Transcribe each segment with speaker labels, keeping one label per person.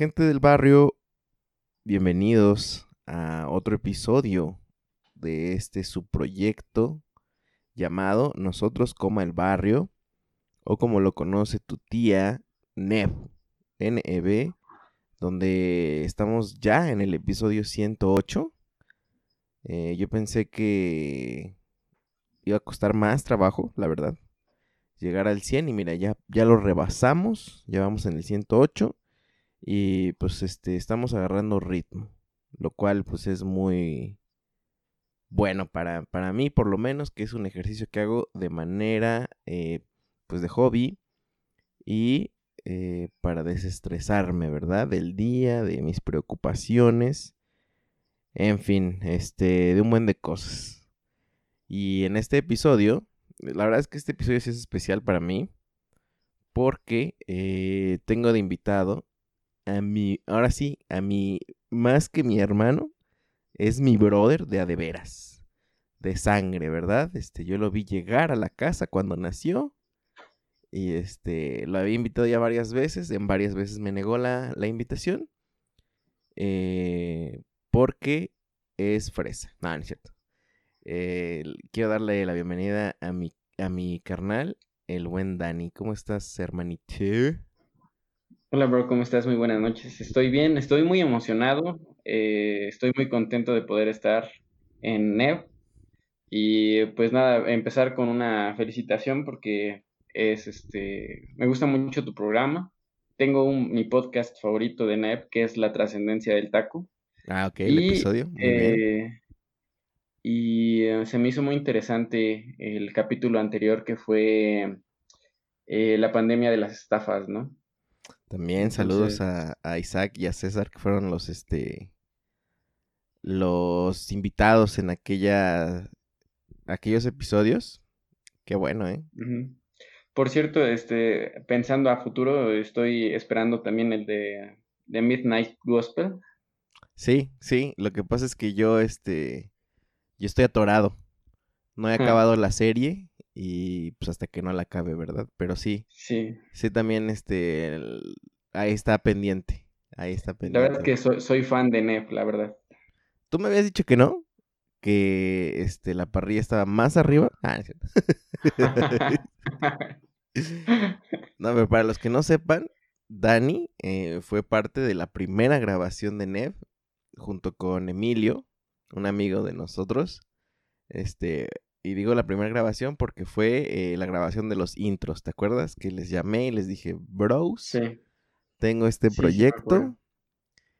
Speaker 1: Gente del barrio, bienvenidos a otro episodio de este subproyecto llamado Nosotros como el barrio, o como lo conoce tu tía, NEB, NEB, donde estamos ya en el episodio 108. Eh, yo pensé que iba a costar más trabajo, la verdad, llegar al 100 y mira, ya, ya lo rebasamos, ya vamos en el 108 y pues este estamos agarrando ritmo, lo cual pues es muy bueno para, para mí por lo menos, que es un ejercicio que hago de manera eh, pues de hobby y eh, para desestresarme, ¿verdad? Del día, de mis preocupaciones, en fin, este, de un buen de cosas. Y en este episodio, la verdad es que este episodio sí es especial para mí porque eh, tengo de invitado a mi, ahora sí, a mi, más que mi hermano, es mi brother de a de veras, de sangre, ¿verdad? Este, yo lo vi llegar a la casa cuando nació y este, lo había invitado ya varias veces, en varias veces me negó la, la invitación, eh, porque es fresa, no, no es cierto. Eh, quiero darle la bienvenida a mi, a mi carnal, el buen Dani. ¿Cómo estás, hermanito?
Speaker 2: Hola, bro, ¿cómo estás? Muy buenas noches. Estoy bien, estoy muy emocionado, eh, estoy muy contento de poder estar en NEV. Y pues nada, empezar con una felicitación porque es este, me gusta mucho tu programa. Tengo un, mi podcast favorito de NEV, que es La trascendencia del taco.
Speaker 1: Ah, ok, el episodio. Muy
Speaker 2: eh, y eh, se me hizo muy interesante el capítulo anterior que fue la pandemia de las estafas, ¿no?
Speaker 1: También saludos a, Isaac y a César, que fueron los, este, los invitados en aquella, aquellos episodios. Qué bueno, ¿eh?
Speaker 2: Por cierto, este, pensando a futuro, estoy esperando también el de, de Midnight Gospel.
Speaker 1: Sí, sí, lo que pasa es que yo, este, yo estoy atorado. No he acabado la serie y pues hasta que no la acabe, ¿verdad? Pero sí.
Speaker 2: Sí.
Speaker 1: Sí, también este, ahí está pendiente. Ahí está pendiente.
Speaker 2: La verdad es que soy, soy fan de Nef, la verdad.
Speaker 1: ¿Tú me habías dicho que no? Que este, la parrilla estaba más arriba. Ah, no, pero para los que no sepan, Dani eh, fue parte de la primera grabación de Nev junto con Emilio, un amigo de nosotros. Este, y digo la primera grabación porque fue eh, la grabación de los intros, ¿te acuerdas? Que les llamé y les dije, bros, tengo este proyecto.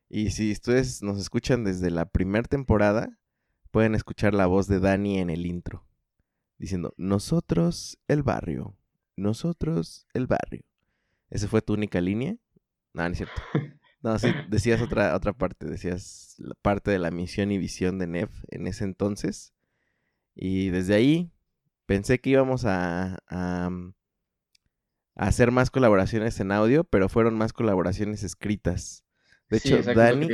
Speaker 1: y si ustedes nos escuchan desde la primera temporada, pueden escuchar la voz de Dani en el intro, diciendo, nosotros el barrio, nosotros el barrio. ¿Esa fue tu única línea? No, no es cierto. No, sí, decías otra, otra parte, decías la parte de la misión y visión de Nev en ese entonces y desde ahí pensé que íbamos a, mm, a, hacer más colaboraciones en audio, pero fueron más colaboraciones escritas. De hecho, Dani,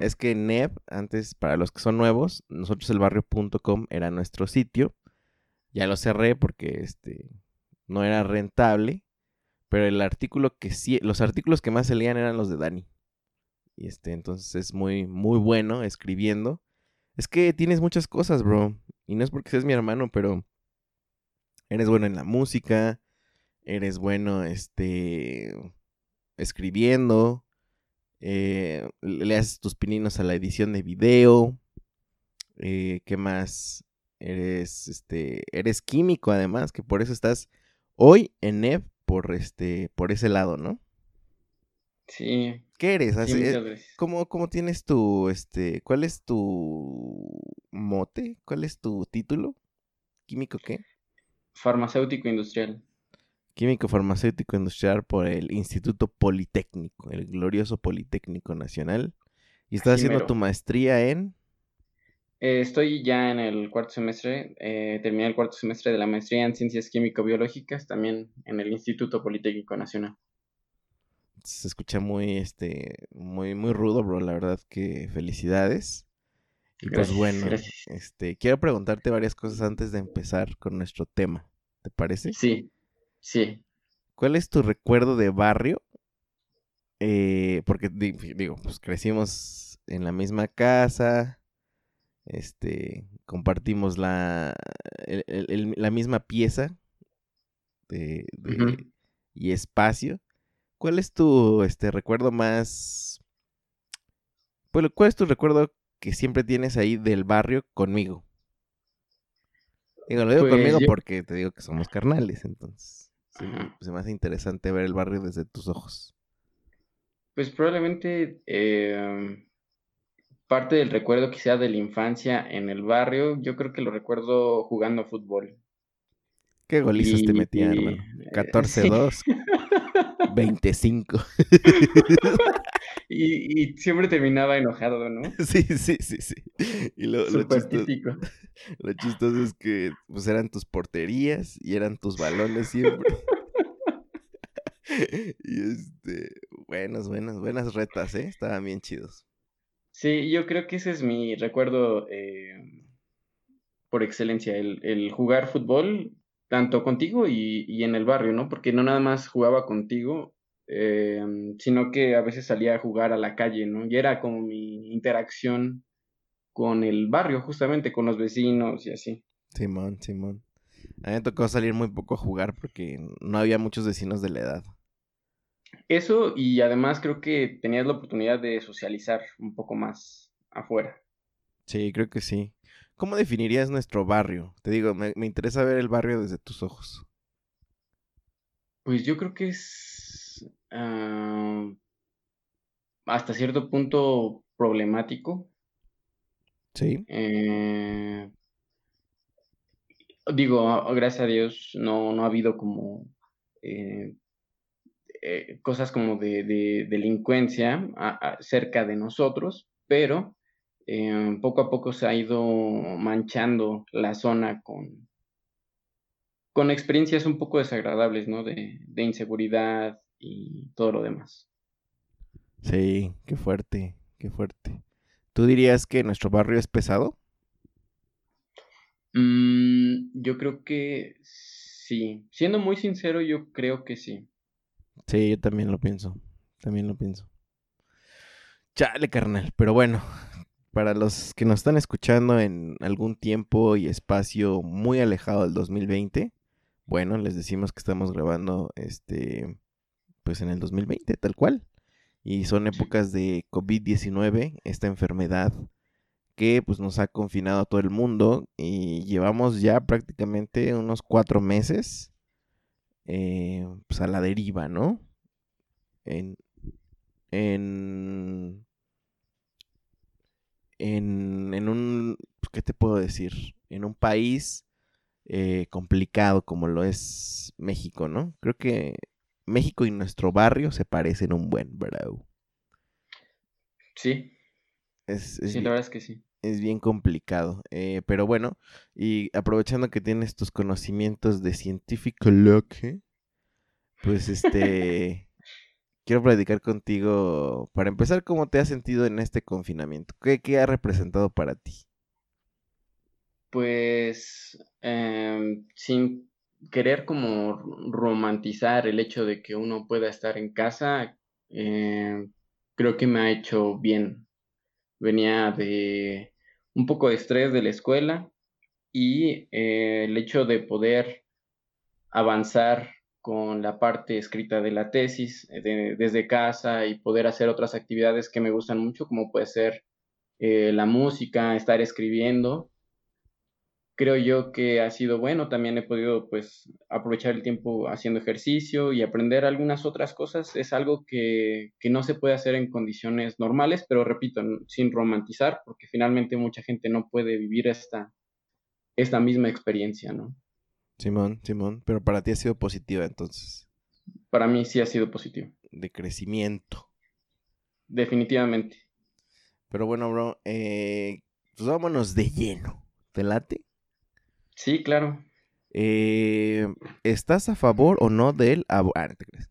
Speaker 1: es que Neb, antes, para los que son nuevos, nosotros el barrio.com era nuestro sitio. Ya lo cerré porque este no era rentable. Pero el artículo que sí, los artículos que más se leían eran los de Dani. Y este, entonces es muy, muy bueno escribiendo. Es que tienes muchas cosas, bro. y no es porque seas mi hermano, pero eres bueno en la música, eres bueno, este, escribiendo, eh, le haces tus pininos a la edición de video, eh, ¿qué más? Eres, este, eres químico además, que por eso estás hoy en NEV por, este, por ese lado, ¿no?
Speaker 2: Sí.
Speaker 1: ¿Qué eres?
Speaker 2: sí,
Speaker 1: Eh. ¿Cómo, cómo tienes tu, este, cuál es tu mote? ¿Cuál es tu título? ¿Químico qué?
Speaker 2: Farmacéutico industrial.
Speaker 1: Químico farmacéutico industrial por el Instituto Politécnico, el glorioso Politécnico Nacional. Y estás
Speaker 2: Así
Speaker 1: haciendo
Speaker 2: mero.
Speaker 1: tu maestría en...
Speaker 2: Eh, estoy ya en el cuarto semestre, eh, terminé el cuarto semestre de la maestría en Ciencias Químico-Biológicas, también en el Instituto Politécnico Nacional.
Speaker 1: Se escucha muy, este, muy, muy rudo, bro. La verdad que felicidades. Y pues bueno,
Speaker 2: gracias.
Speaker 1: este, quiero preguntarte varias cosas antes de empezar con nuestro tema. ¿Te parece?
Speaker 2: Sí, sí.
Speaker 1: ¿Cuál es tu recuerdo de barrio? Eh, porque di- digo, pues crecimos en la misma casa, este, compartimos la, el- el- la misma pieza de, y espacio. ¿Cuál es tu este recuerdo más? Bueno, ¿cuál es tu recuerdo que siempre tienes ahí del barrio conmigo? Digo, lo digo
Speaker 2: Pues
Speaker 1: conmigo
Speaker 2: yo-
Speaker 1: porque te digo que somos carnales, entonces se, me hace interesante ver el barrio desde tus ojos.
Speaker 2: Pues probablemente eh, parte del recuerdo que sea de la infancia en el barrio, yo creo que lo recuerdo jugando fútbol.
Speaker 1: ¿Qué golizos te metían, hermano?
Speaker 2: eh,
Speaker 1: 14-2, 25.
Speaker 2: Y, y siempre terminaba enojado, ¿no?
Speaker 1: Sí, sí, sí, sí. Y lo, lo chistoso,
Speaker 2: típico.
Speaker 1: lo chistoso es que pues eran tus porterías y eran tus balones siempre. Y este, buenas, buenas, buenas retas, ¿eh? Estaban bien chidos.
Speaker 2: Sí, yo creo que ese es mi recuerdo eh, por excelencia, el, el jugar fútbol, tanto contigo y, y en el barrio, ¿no? Porque no nada más jugaba contigo, eh, sino que a veces salía a jugar a la calle, ¿no? Y era como mi interacción con el barrio, justamente, con los vecinos y así.
Speaker 1: Simón, Simón. A mí me tocó salir muy poco a jugar porque no había muchos vecinos de la edad.
Speaker 2: Eso y además creo que tenías la oportunidad de socializar un poco más afuera.
Speaker 1: Sí, creo que sí. ¿Cómo definirías nuestro barrio? Te digo, me, me interesa ver el barrio desde tus ojos.
Speaker 2: Pues yo creo que es ah, hasta cierto punto problemático.
Speaker 1: Sí.
Speaker 2: Eh, digo, gracias a Dios no, no ha habido como eh, eh, cosas como de, de delincuencia a- a- cerca de nosotros, pero eh, poco a poco se ha ido manchando la zona con, con experiencias un poco desagradables, ¿no? De, de inseguridad y todo lo demás.
Speaker 1: Sí, qué fuerte, qué fuerte. ¿Tú dirías que nuestro barrio es pesado?
Speaker 2: Mm, yo creo que sí. Siendo muy sincero, yo creo que sí.
Speaker 1: Sí, yo también lo pienso. También lo pienso. Chale, carnal. Pero bueno, para los que nos están escuchando en algún tiempo y espacio muy alejado del 2020, bueno, les decimos que estamos grabando este, pues en el 2020, tal cual. Y son épocas de COVID-19, esta enfermedad que pues nos ha confinado a todo el mundo y llevamos ya prácticamente unos cuatro meses eh, pues a la deriva, ¿no? En, en, en, en un, pues, ¿qué te puedo decir? En un país eh, complicado como lo es México, ¿no? Creo que México y nuestro barrio se parecen un buen, bro.
Speaker 2: Sí,
Speaker 1: Es, es
Speaker 2: sí,
Speaker 1: bien-
Speaker 2: la verdad es que sí.
Speaker 1: es bien complicado. eh, pero bueno, y aprovechando que tienes tus conocimientos de científico loque, pues este quiero platicar contigo para empezar cómo te has sentido en este confinamiento. ¿Qué, ha representado para ti?
Speaker 2: Pues em, sin querer como romantizar el hecho de que uno pueda estar en casa, em, creo que me ha hecho bien. Venía de un poco de estrés de la escuela y eh, el hecho de poder avanzar con la parte escrita de la tesis desde casa y poder hacer otras actividades que me gustan mucho, como puede ser eh, la música, estar escribiendo. Creo yo que ha sido bueno, también he podido pues aprovechar el tiempo haciendo ejercicio y aprender algunas otras cosas. Es algo que, que no se puede hacer en condiciones normales, pero repito, sin romantizar, porque finalmente mucha gente no puede vivir esta, esta misma experiencia, ¿no?
Speaker 1: Simón, Simón, pero para ti ha sido positiva entonces.
Speaker 2: Para mí sí ha sido positivo.
Speaker 1: De crecimiento.
Speaker 2: Definitivamente.
Speaker 1: Pero bueno, bro, eh, pues vámonos de lleno. ¿Te late?
Speaker 2: Sí, claro.
Speaker 1: Eh, ¿Estás a favor o no del aborto? Ah, no te crees.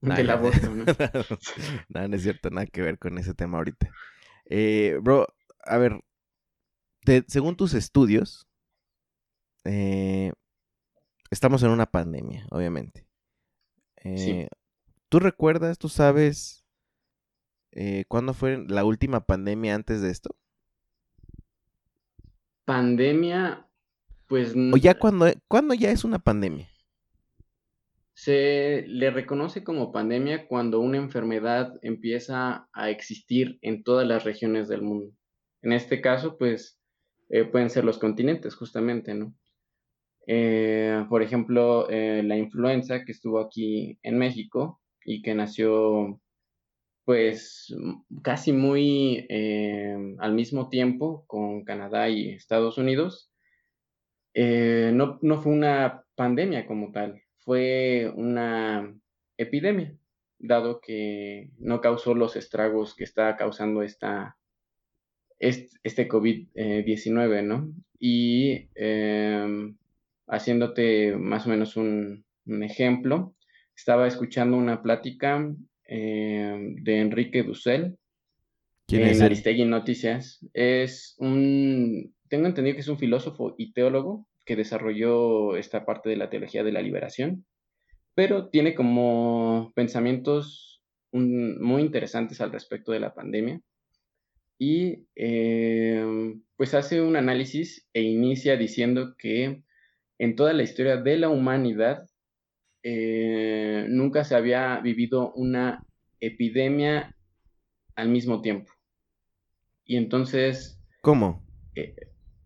Speaker 2: del aborto, ¿no?
Speaker 1: no, no es cierto, nada que ver con ese tema ahorita. Eh, bro, a ver, según tus estudios, eh, estamos en una pandemia, obviamente. Eh, ¿Tú recuerdas, tú sabes eh, cuándo fue la última pandemia antes de esto?
Speaker 2: Pandemia, pues...
Speaker 1: ¿O ya cuando, cuando ya es una pandemia?
Speaker 2: Se le reconoce como pandemia cuando una enfermedad empieza a existir en todas las regiones del mundo. En este caso, pues, eh, pueden ser los continentes, justamente, ¿no? Eh, por ejemplo, eh, la influenza que estuvo aquí en México y que nació pues casi muy eh, al mismo tiempo con Canadá y Estados Unidos, no, no fue una pandemia como tal, fue una epidemia, dado que no causó los estragos que está causando esta, este, este COVID-19, ¿no? Y em, haciéndote más o menos un, ejemplo, estaba escuchando una plática eh, de Enrique Dussel en es Aristegui Noticias. Es un, tengo entendido que es un filósofo y teólogo que desarrolló esta parte de la teología de la liberación, pero tiene como pensamientos muy interesantes al respecto de la pandemia y eh, pues hace un análisis e inicia diciendo que en toda la historia de la humanidad eh, nunca se había vivido una epidemia al mismo tiempo. Y entonces...
Speaker 1: ¿Cómo?
Speaker 2: Eh,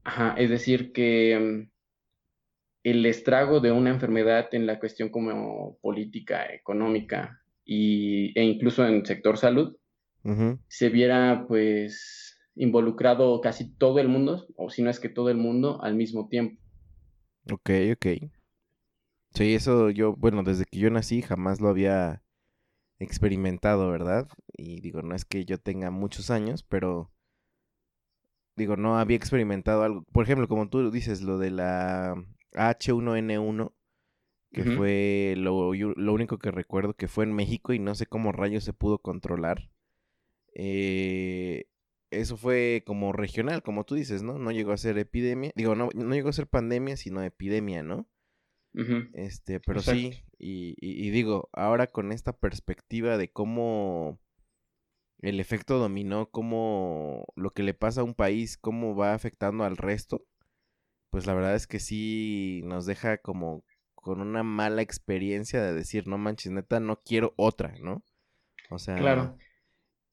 Speaker 2: ajá, es decir, que mm, el estrago de una enfermedad en la cuestión como política, económica y, e incluso en sector salud, se viera pues involucrado casi todo el mundo, o si no es que todo el mundo al mismo tiempo.
Speaker 1: Ok, ok. Sí, eso yo, bueno, desde que yo nací jamás lo había experimentado, ¿verdad? Y digo, no es que yo tenga muchos años, pero digo, no había experimentado algo. Por ejemplo, como tú dices, lo de la H1N1, que fue lo, lo, único que recuerdo que fue en México y no sé cómo rayos se pudo controlar. Eh, eso fue como regional, como tú dices, ¿no? No llegó a ser epidemia, digo, no, no llegó a ser pandemia, sino epidemia, ¿no? Este, pero sí, y, digo, ahora con esta perspectiva de cómo el efecto dominó, cómo lo que le pasa a un país, cómo va afectando al resto, pues la verdad es que sí nos deja como con una mala experiencia de decir, no manches, neta, no quiero otra, ¿no? O sea,
Speaker 2: claro.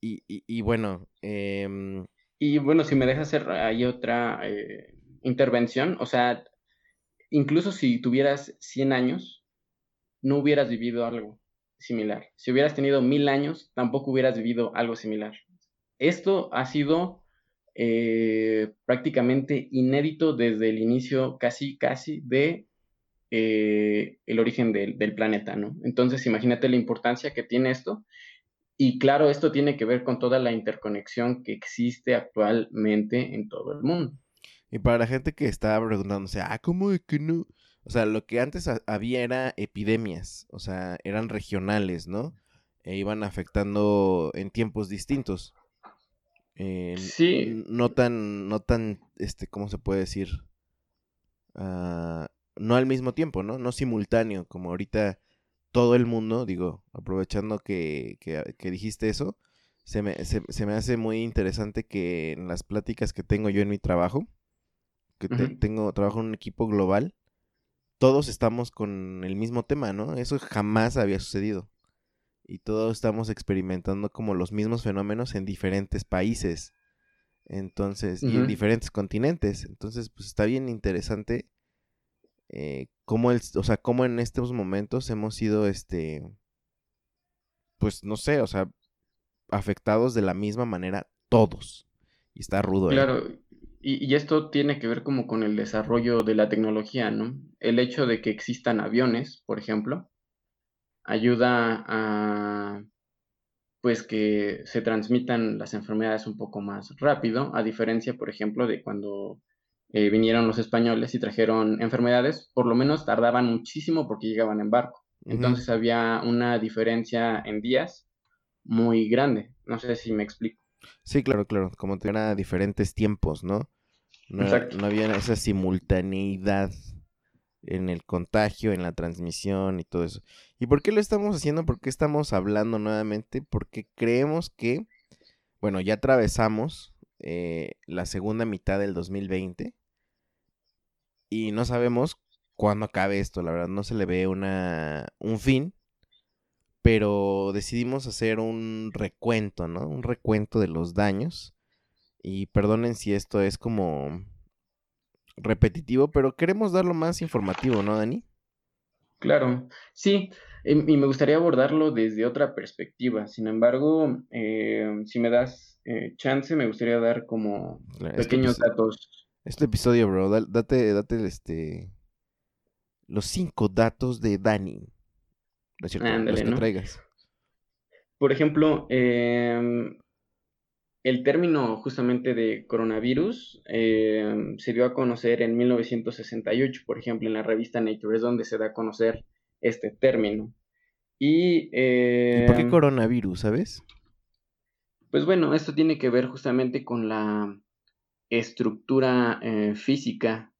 Speaker 1: Y, bueno. Em,
Speaker 2: y bueno, si me dejas hacer ahí otra eh, intervención, o sea, incluso si tuvieras 100 años, no hubieras vivido algo similar. Si hubieras tenido mil años, tampoco hubieras vivido algo similar. Esto ha sido eh, prácticamente inédito desde el inicio, casi, casi, de eh, el origen del, del, planeta, ¿no? Entonces, imagínate la importancia que tiene esto y claro, esto tiene que ver con toda la interconexión que existe actualmente en todo el mundo.
Speaker 1: Y para la gente que está preguntándose, ah, ¿cómo de que no? O sea, lo que antes había era epidemias, o sea, eran regionales, ¿no? E iban afectando en tiempos distintos.
Speaker 2: Eh, sí.
Speaker 1: No tan, no tan, este, ¿cómo se puede decir? Ah, no al mismo tiempo, ¿no? No simultáneo, como ahorita todo el mundo, digo, aprovechando que, que, dijiste eso, se me, se, me, hace muy interesante que en las pláticas que tengo yo en mi trabajo, que tengo, trabajo en un equipo global, todos estamos con el mismo tema, ¿no? Eso jamás había sucedido. Y todos estamos experimentando como los mismos fenómenos en diferentes países. Entonces, y en diferentes continentes. Entonces, pues está bien interesante eh, cómo, el, o sea, cómo en estos momentos hemos sido, este, pues no sé, o sea, afectados de la misma manera todos. Y está rudo.
Speaker 2: ¿eh? Claro, y, esto tiene que ver como con el desarrollo de la tecnología, ¿no? El hecho de que existan aviones, por ejemplo, ayuda a pues que se transmitan las enfermedades un poco más rápido, a diferencia, por ejemplo, de cuando eh, vinieron los españoles y trajeron enfermedades, por lo menos tardaban muchísimo porque llegaban en barco. Entonces había una diferencia en días muy grande. No sé si me explico.
Speaker 1: Sí, claro, claro. Como tenían diferentes tiempos, ¿no? No, no había esa simultaneidad en el contagio, en la transmisión y todo eso. ¿Y por qué lo estamos haciendo? ¿Por qué estamos hablando nuevamente? Porque creemos que, bueno, ya atravesamos eh, la segunda mitad del 2020 y no sabemos cuándo acabe esto, la verdad, no se le ve una, un fin, pero decidimos hacer un recuento, ¿no? Un recuento de los daños. Y perdonen si esto es como repetitivo, pero queremos darlo más informativo, ¿no, Dani?
Speaker 2: Claro, sí, em, y me gustaría abordarlo desde otra perspectiva. Sin embargo, eh, si me das eh, chance, me gustaría dar como pequeños datos.
Speaker 1: Este episodio, bro, date, date este los cinco datos de Dani. los que traigas.
Speaker 2: Por ejemplo, eh, el término justamente de coronavirus eh, se dio a conocer en 1968, por ejemplo, en la revista Nature, es donde se da a conocer este término. Y,
Speaker 1: por qué eh, coronavirus, sabes?
Speaker 2: Pues bueno, esto tiene que ver justamente con la estructura eh, física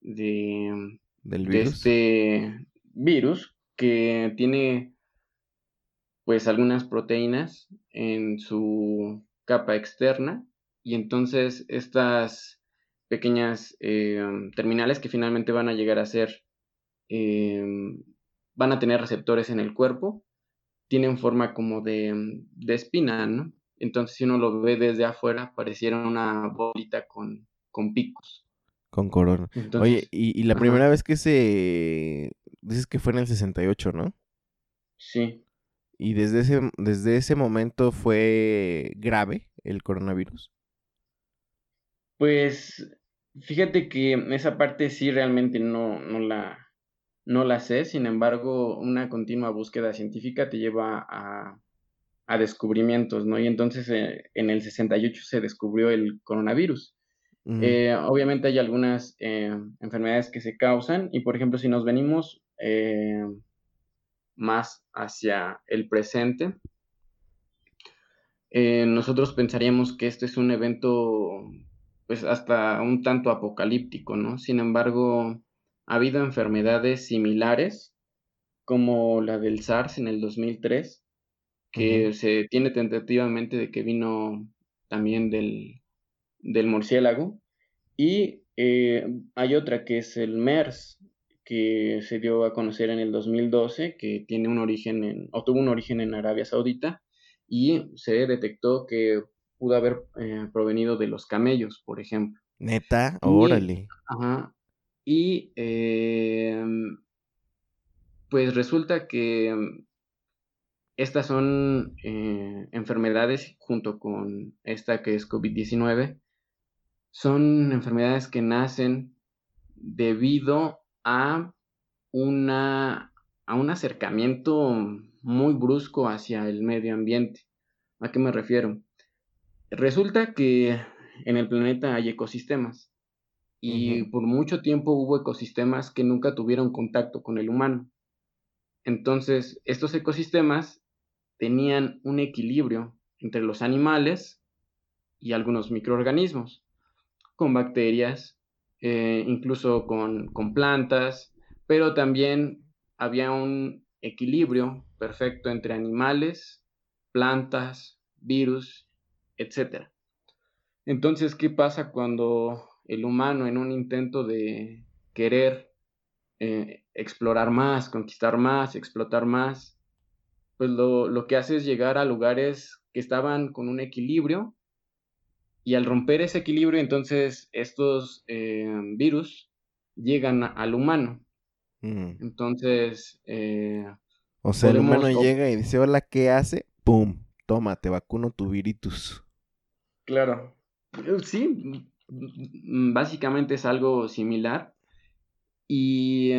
Speaker 2: de, de este virus que tiene pues algunas proteínas en su capa externa y entonces estas pequeñas eh, terminales que finalmente van a llegar a ser, eh, van a tener receptores en el cuerpo, tienen forma como de, de, espina, ¿no? Entonces si uno lo ve desde afuera, pareciera una bolita con, con picos.
Speaker 1: Con corona. Oye, y, la primera vez que se... Dices que fue en el 68, ¿no?
Speaker 2: Sí.
Speaker 1: ¿Y desde ese, desde ese momento fue grave el coronavirus?
Speaker 2: Pues fíjate que esa parte sí realmente no, no, la, no la sé, sin embargo, una continua búsqueda científica te lleva a, a descubrimientos, ¿no? Y entonces eh, en el 68 se descubrió el coronavirus. Eh, obviamente hay algunas eh, enfermedades que se causan y, por ejemplo, si nos venimos más hacia el presente, nosotros pensaríamos que este es un evento pues hasta un tanto apocalíptico, ¿no? Sin embargo, ha habido enfermedades similares como la del SARS en el 2003, que se tiene tentativamente de que vino también del, del murciélago, y eh, hay otra que es el MERS, que se dio a conocer en el 2012, que tiene un origen en, o tuvo un origen en Arabia Saudita, y se detectó que pudo haber eh, provenido de los camellos, por ejemplo.
Speaker 1: Neta, órale.
Speaker 2: Ajá. Y em, pues resulta que estas son eh, enfermedades, junto con esta que es COVID-19, son enfermedades que nacen debido a, una, a un acercamiento muy brusco hacia el medio ambiente. ¿A qué me refiero? Resulta que en el planeta hay ecosistemas y por mucho tiempo hubo ecosistemas que nunca tuvieron contacto con el humano. Entonces, estos ecosistemas tenían un equilibrio entre los animales y algunos microorganismos, con bacterias, eh, incluso con, plantas, pero también había un equilibrio perfecto entre animales, plantas, virus, etc. Entonces, ¿qué pasa cuando el humano en un intento de querer eh, explorar más, conquistar más, explotar más, pues lo, que hace es llegar a lugares que estaban con un equilibrio y al romper ese equilibrio entonces estos eh, virus llegan al humano. Mm. Entonces... Eh,
Speaker 1: o sea, el humano llega y dice, hola, ¿qué hace? ¡Pum! Toma, te vacuno tu viritus.
Speaker 2: Claro. Sí, básicamente es algo similar. Y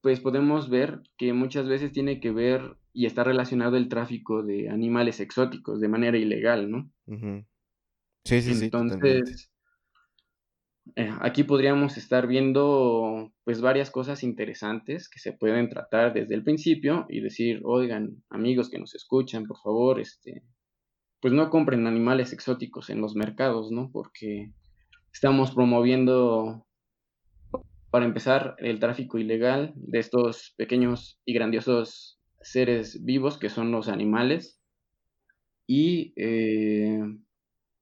Speaker 2: pues podemos ver que muchas veces tiene que ver y está relacionado el tráfico de animales exóticos de manera ilegal, ¿no?
Speaker 1: Sí, sí, sí.
Speaker 2: Entonces, eh, aquí podríamos estar viendo pues varias cosas interesantes que se pueden tratar desde el principio y decir, oigan, amigos que nos escuchan, por favor, este, pues no compren animales exóticos en los mercados, ¿no? Porque estamos promoviendo para empezar, el tráfico ilegal de estos pequeños y grandiosos seres vivos que son los animales. Y eh,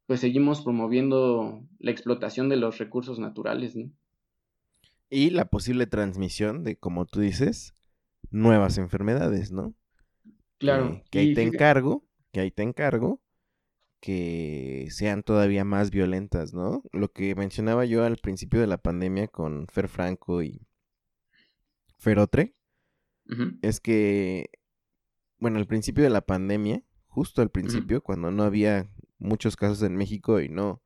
Speaker 2: pues seguimos promoviendo la explotación de los recursos naturales.
Speaker 1: Y la posible transmisión de, como tú dices, nuevas enfermedades, ¿no?
Speaker 2: Claro.
Speaker 1: que ahí te encargo, que ahí te encargo que sean todavía más violentas, ¿no? Lo que mencionaba yo al principio de la pandemia con Fer Franco y Ferotre, es que, bueno, al principio de la pandemia, justo al principio, cuando no había muchos casos en México y no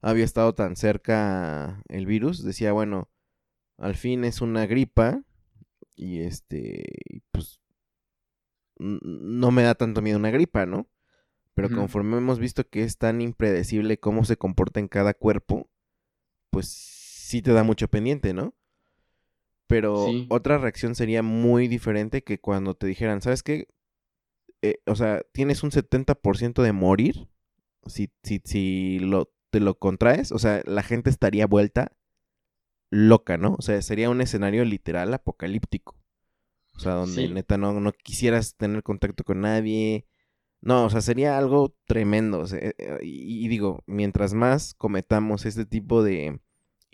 Speaker 1: había estado tan cerca el virus, decía, bueno, al fin es una gripa y este, pues, no me da tanto miedo una gripa, ¿no? Pero conforme hemos visto que es tan impredecible cómo se comporta en cada cuerpo, pues sí te da mucho pendiente, ¿no? Pero otra reacción sería muy diferente que cuando te dijeran, ¿sabes qué? Eh, o sea, tienes un 70% de morir si, si, si lo, te lo contraes. O sea, la gente estaría vuelta loca, ¿no? O sea, sería un escenario literal apocalíptico. O sea, donde neta no, no quisieras tener contacto con nadie, no, o sea, sería algo tremendo. Eh, eh, y, digo, mientras más cometamos este tipo de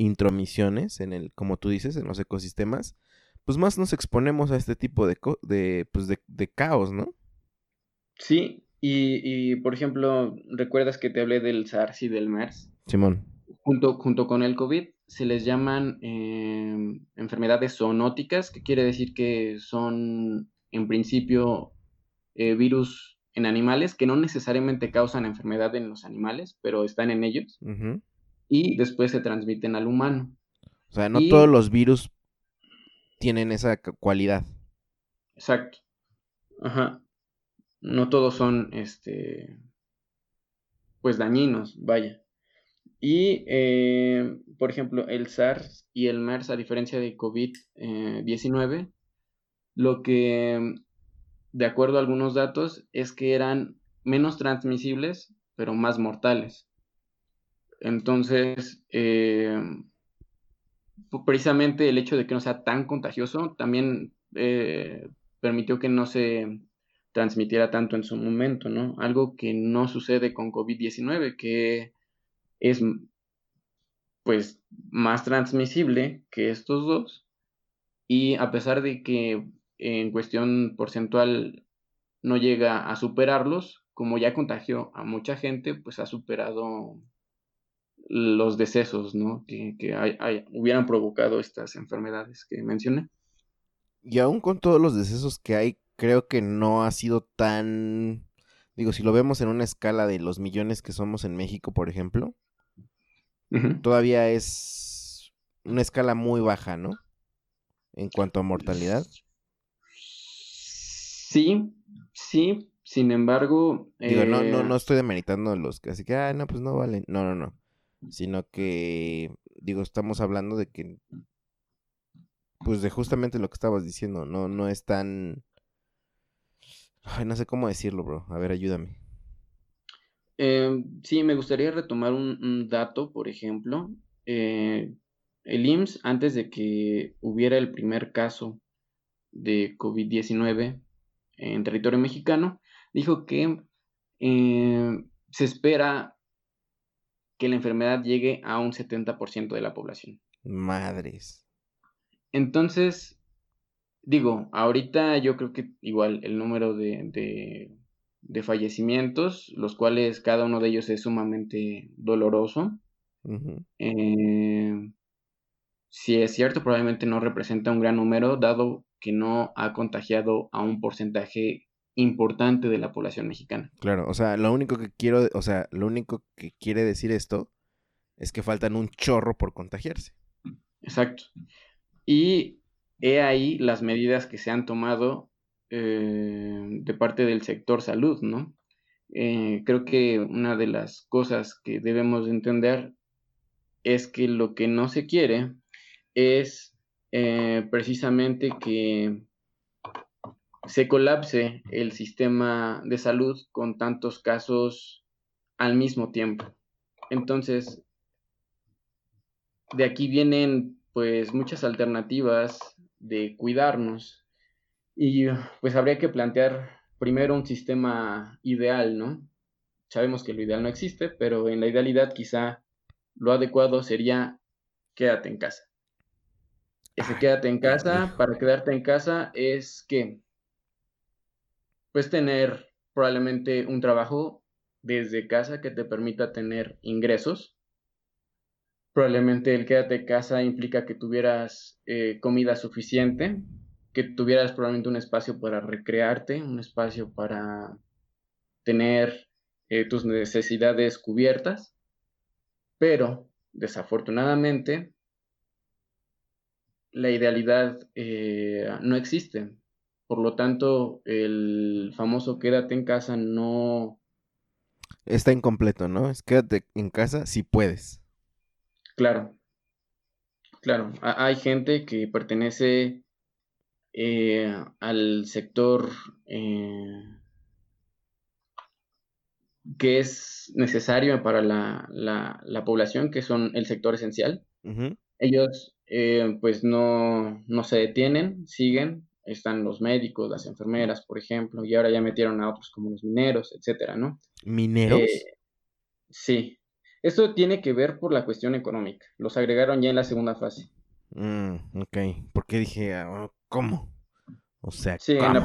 Speaker 1: intromisiones en el, como tú dices, en los ecosistemas, pues más nos exponemos a este tipo de, de, pues de, caos, ¿no?
Speaker 2: Sí, y, por ejemplo, ¿recuerdas que te hablé del SARS y del MERS?
Speaker 1: Simón.
Speaker 2: Junto, junto con el COVID se les llaman em, enfermedades zoonóticas, que quiere decir que son en principio eh, virus en animales que no necesariamente causan enfermedad en los animales, pero están en ellos. Y después se transmiten al humano.
Speaker 1: O sea, no todos los virus tienen esa cualidad.
Speaker 2: Exacto. Ajá. No todos son, este, pues dañinos, vaya. Y, eh, por ejemplo, el SARS y el MERS, a diferencia de COVID-19, eh, lo que de acuerdo a algunos datos, es que eran menos transmisibles, pero más mortales. Entonces, eh, precisamente el hecho de que no sea tan contagioso también eh, permitió que no se transmitiera tanto en su momento, ¿no? Algo que no sucede con COVID-19, que es pues más transmisible que estos dos y a pesar de que en cuestión porcentual no llega a superarlos, como ya contagió a mucha gente, pues ha superado los decesos, ¿no? Que, hubieran provocado estas enfermedades que mencioné.
Speaker 1: Y aún con todos los decesos que hay, creo que no ha sido tan... Digo, si lo vemos en una escala de los millones que somos en México, por ejemplo, todavía es una escala muy baja, ¿no? En cuanto a mortalidad.
Speaker 2: Sí, sí, sin embargo...
Speaker 1: Digo, no, no, no eh, estoy demeritando los que, así que, ah, no, pues no valen. No, no, no. Sino que, digo, estamos hablando de que, pues de justamente lo que estabas diciendo, no, no es tan... Ay, no sé cómo decirlo, bro. A ver, ayúdame.
Speaker 2: Eh, sí, me gustaría retomar un, dato, por ejemplo. Eh, el IMSS, antes de que hubiera el primer caso de COVID-19, en territorio mexicano, dijo que eh, se espera que la enfermedad llegue a un 70% de la población.
Speaker 1: Madres.
Speaker 2: Entonces, digo, ahorita yo creo que igual el número de, de, fallecimientos, los cuales cada uno de ellos es sumamente doloroso. Eh, si es cierto, probablemente no representa un gran número, dado que no ha contagiado a un porcentaje importante de la población mexicana.
Speaker 1: Claro, o sea, lo único que quiero, o sea, lo único que quiere decir esto es que faltan un chorro por contagiarse.
Speaker 2: Exacto. Y he ahí las medidas que se han tomado eh, de parte del sector salud, ¿no? Eh, creo que una de las cosas que debemos entender es que lo que no se quiere es eh, precisamente que se colapse el sistema de salud con tantos casos al mismo tiempo. Entonces, de aquí vienen pues muchas alternativas de cuidarnos y pues habría que plantear primero un sistema ideal, ¿no? Sabemos que lo ideal no existe, pero en la idealidad quizá lo adecuado sería quédate en casa. Ese quédate en casa, para quedarte en casa es que pues tener probablemente un trabajo desde casa que te permita tener ingresos. Probablemente el quédate en casa implica que tuvieras eh, comida suficiente, que tuvieras probablemente un espacio para recrearte, un espacio para tener eh, tus necesidades cubiertas, pero desafortunadamente la idealidad eh, no existe. Por lo tanto, el famoso quédate en casa no...
Speaker 1: Está incompleto, ¿no? Es quédate en casa si puedes.
Speaker 2: Claro, claro. hay gente que pertenece eh, al sector eh, que es necesario para la, la, población, que son el sector esencial. Ellos eh, pues no, no se detienen, siguen, están los médicos, las enfermeras, por ejemplo, y ahora ya metieron a otros como los mineros, etcétera, ¿no?
Speaker 1: ¿Mineros?
Speaker 2: Eh, sí. Esto tiene que ver por la cuestión económica. Los agregaron ya en la segunda fase.
Speaker 1: Mm, ok. Porque dije, ah, ¿cómo? O sea,
Speaker 2: sí, En, la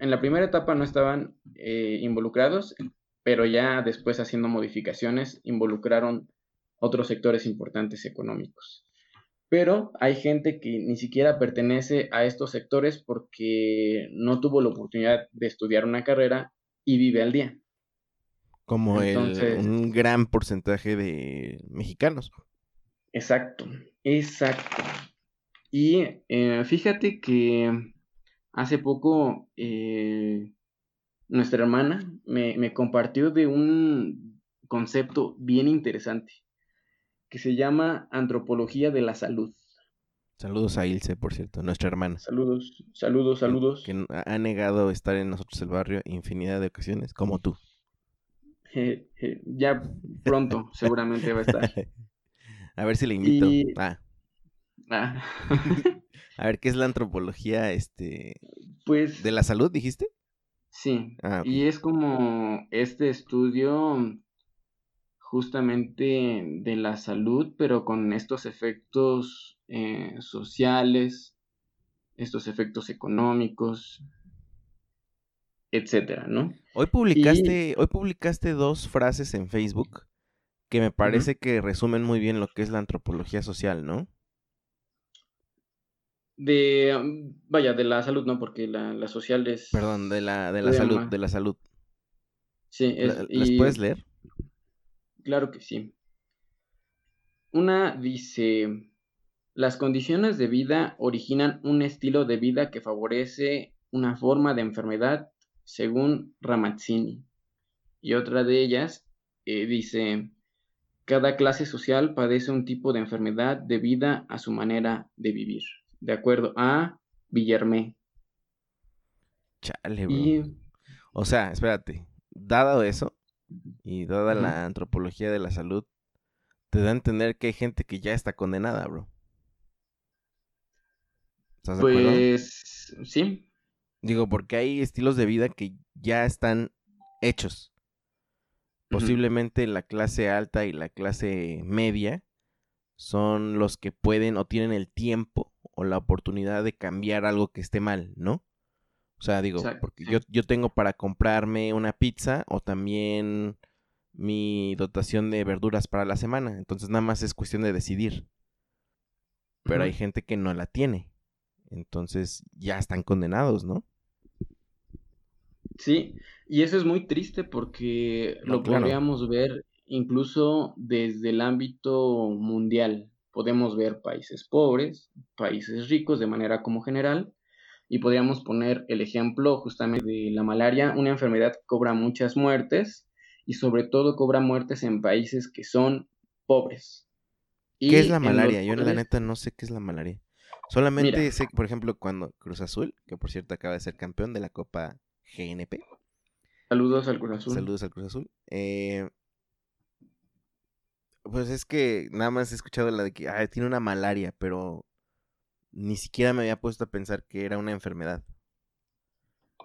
Speaker 2: en, la, primera etapa no estaban eh, involucrados, pero ya después haciendo modificaciones involucraron otros sectores importantes económicos pero hay gente que ni siquiera pertenece a estos sectores porque no tuvo la oportunidad de estudiar una carrera y vive al día.
Speaker 1: Como un gran porcentaje de mexicanos.
Speaker 2: Exacto, exacto. Y eh, fíjate que hace poco eh, nuestra hermana me, me compartió de un concepto bien interesante que se llama Antropología de la Salud.
Speaker 1: Saludos a Ilse, por cierto, nuestra hermana.
Speaker 2: Saludos, saludos, saludos.
Speaker 1: Que, ha negado estar en nosotros el barrio infinidad de ocasiones, como tú.
Speaker 2: ya pronto, seguramente va a estar.
Speaker 1: A ver si le invito. Ah. ah. a ver, ¿qué es la antropología este
Speaker 2: pues
Speaker 1: de la salud, dijiste?
Speaker 2: Sí. Ah, y es como este estudio justamente de la salud, pero con estos efectos eh, sociales, estos efectos económicos, etcétera, ¿no?
Speaker 1: Hoy publicaste, hoy publicaste dos frases en Facebook que me parece que resumen muy bien lo que es la antropología social, ¿no?
Speaker 2: De, vaya, de la salud, ¿no? Porque la, social es...
Speaker 1: Perdón, de la, de la salud, de la salud.
Speaker 2: Sí, es,
Speaker 1: ¿Las puedes leer?
Speaker 2: Claro que sí. Una dice, las condiciones de vida originan un estilo de vida que favorece una forma de enfermedad según Ramazzini. Y otra de ellas eh, dice, cada clase social padece un tipo de enfermedad debida a su manera de vivir, de acuerdo a Villermé.
Speaker 1: Chale, bro. O sea, espérate, dado eso, y dada la antropología de la salud, te da a entender que hay gente que ya está condenada, bro.
Speaker 2: ¿Estás de pues sí.
Speaker 1: Digo, porque hay estilos de vida que ya están hechos. posiblemente la clase alta y la clase media son los que pueden o tienen el tiempo o la oportunidad de cambiar algo que esté mal, ¿no? O sea, digo, porque yo, yo tengo para comprarme una pizza o también mi dotación de verduras para la semana. Entonces nada más es cuestión de decidir. Pero hay gente que no la tiene. Entonces ya están condenados, ¿no?
Speaker 2: Sí, y eso es muy triste porque lo podríamos ver incluso desde el ámbito mundial. Podemos ver países pobres, países ricos de manera como general, y podríamos poner el ejemplo justamente de la malaria, una enfermedad que cobra muchas muertes y sobre todo cobra muertes en países que son pobres.
Speaker 1: ¿Qué es la malaria? Yo la neta no sé qué es la malaria. Solamente sé, por ejemplo, cuando Cruz Azul, que por cierto acaba de ser campeón de la Copa GNP.
Speaker 2: Saludos al Cruz Azul.
Speaker 1: Saludos al Cruz Azul. Eh, pues es que nada más he escuchado la de que tiene una malaria, pero ni siquiera me había puesto a pensar que era una enfermedad.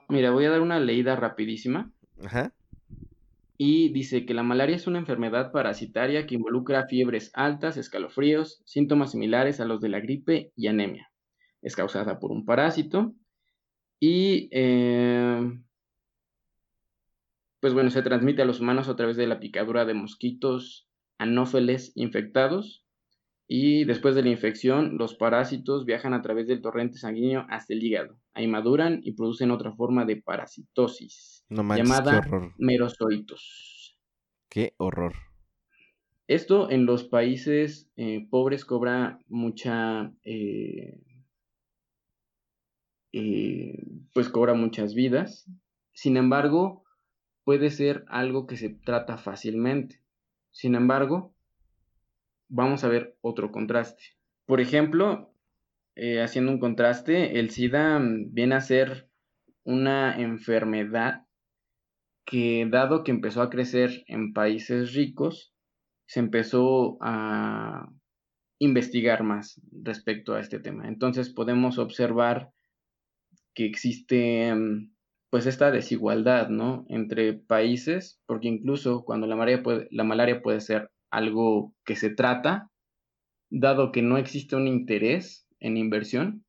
Speaker 2: Mira, voy a dar una leída rapidísima. Ajá y dice que la malaria es una enfermedad parasitaria que involucra fiebres altas, escalofríos, síntomas similares a los de la gripe y anemia. Es causada por un parásito y eh, pues bueno, se transmite a los humanos a través de la picadura de mosquitos anófeles infectados y después de la infección los parásitos viajan a través del torrente sanguíneo hasta el hígado. Ahí maduran y producen otra forma de parasitosis llamada merozoitos.
Speaker 1: Qué horror.
Speaker 2: Esto en los países eh, pobres cobra mucha, eh, eh, pues cobra muchas vidas. Sin embargo, puede ser algo que se trata fácilmente. Sin embargo, vamos a ver otro contraste. Por ejemplo, haciendo un contraste, el SIDA viene a ser una enfermedad que dado que empezó a crecer en países ricos, se empezó a investigar más respecto a este tema. Entonces podemos observar que existe mm, pues esta desigualdad, ¿no? Entre países, porque incluso cuando la malaria la malaria puede ser algo que se trata, dado que no existe un interés en inversión,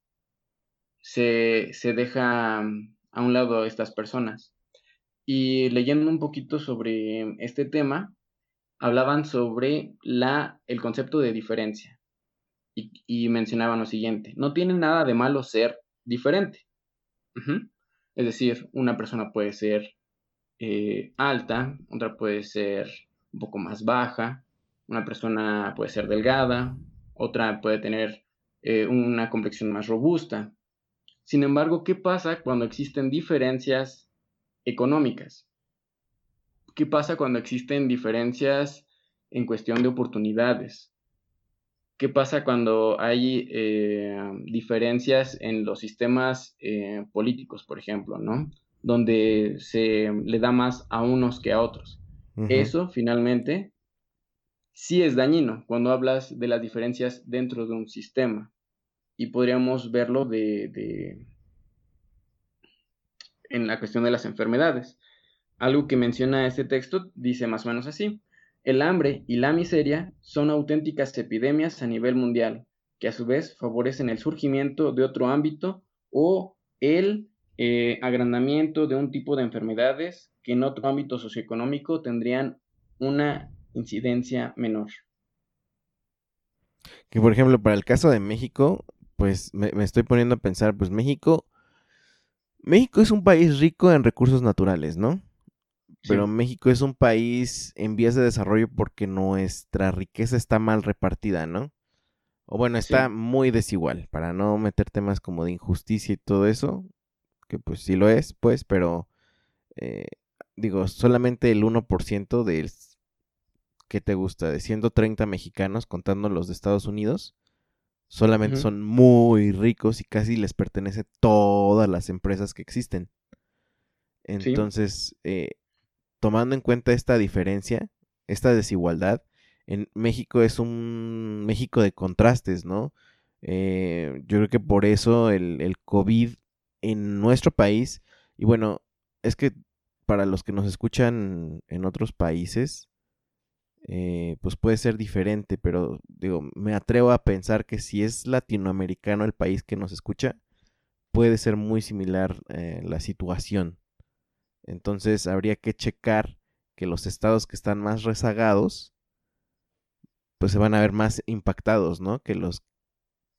Speaker 2: se, se deja mm, a un lado a estas personas. Y leyendo un poquito sobre este tema, hablaban sobre la, el concepto de diferencia. Y, mencionaban lo siguiente, no tiene nada de malo ser diferente. Es decir, una persona puede ser eh, alta, otra puede ser un poco más baja, una persona puede ser delgada, otra puede tener eh, una complexión más robusta. Sin embargo, ¿qué pasa cuando existen diferencias económicas. ¿Qué pasa cuando existen diferencias en cuestión de oportunidades? ¿Qué pasa cuando hay eh, diferencias en los sistemas eh, políticos, por ejemplo, ¿no? Donde se le da más a unos que a otros. Eso, finalmente, sí es dañino cuando hablas de las diferencias dentro de un sistema. Y podríamos verlo de, en la cuestión de las enfermedades. Algo que menciona este texto dice más o menos así. El hambre y la miseria son auténticas epidemias a nivel mundial, que a su vez favorecen el surgimiento de otro ámbito o el eh, agrandamiento de un tipo de enfermedades que en otro ámbito socioeconómico tendrían una incidencia menor.
Speaker 1: Que por ejemplo, para el caso de México, pues me, me estoy poniendo a pensar, pues México México es un país rico en recursos naturales, ¿no? Pero México es un país en vías de desarrollo porque nuestra riqueza está mal repartida, ¿no? O bueno, está muy desigual, para no meter temas como de injusticia y todo eso, que pues sí lo es, pues, pero eh, digo, solamente el 1% de, ¿qué te gusta? De 130 mexicanos, contando los de Estados Unidos, Solamente son muy ricos y casi les pertenece todas las empresas que existen. Entonces, eh, tomando en cuenta esta diferencia, esta desigualdad, en México es un México de contrastes, ¿no? Eh, yo creo que por eso el, el, COVID en nuestro país, y bueno, es que para los que nos escuchan en otros países, eh, pues puede ser diferente, pero digo, me atrevo a pensar que si es latinoamericano el país que nos escucha, puede ser muy similar eh, la situación. Entonces habría que checar que los estados que están más rezagados, pues se van a ver más impactados, ¿no? Que los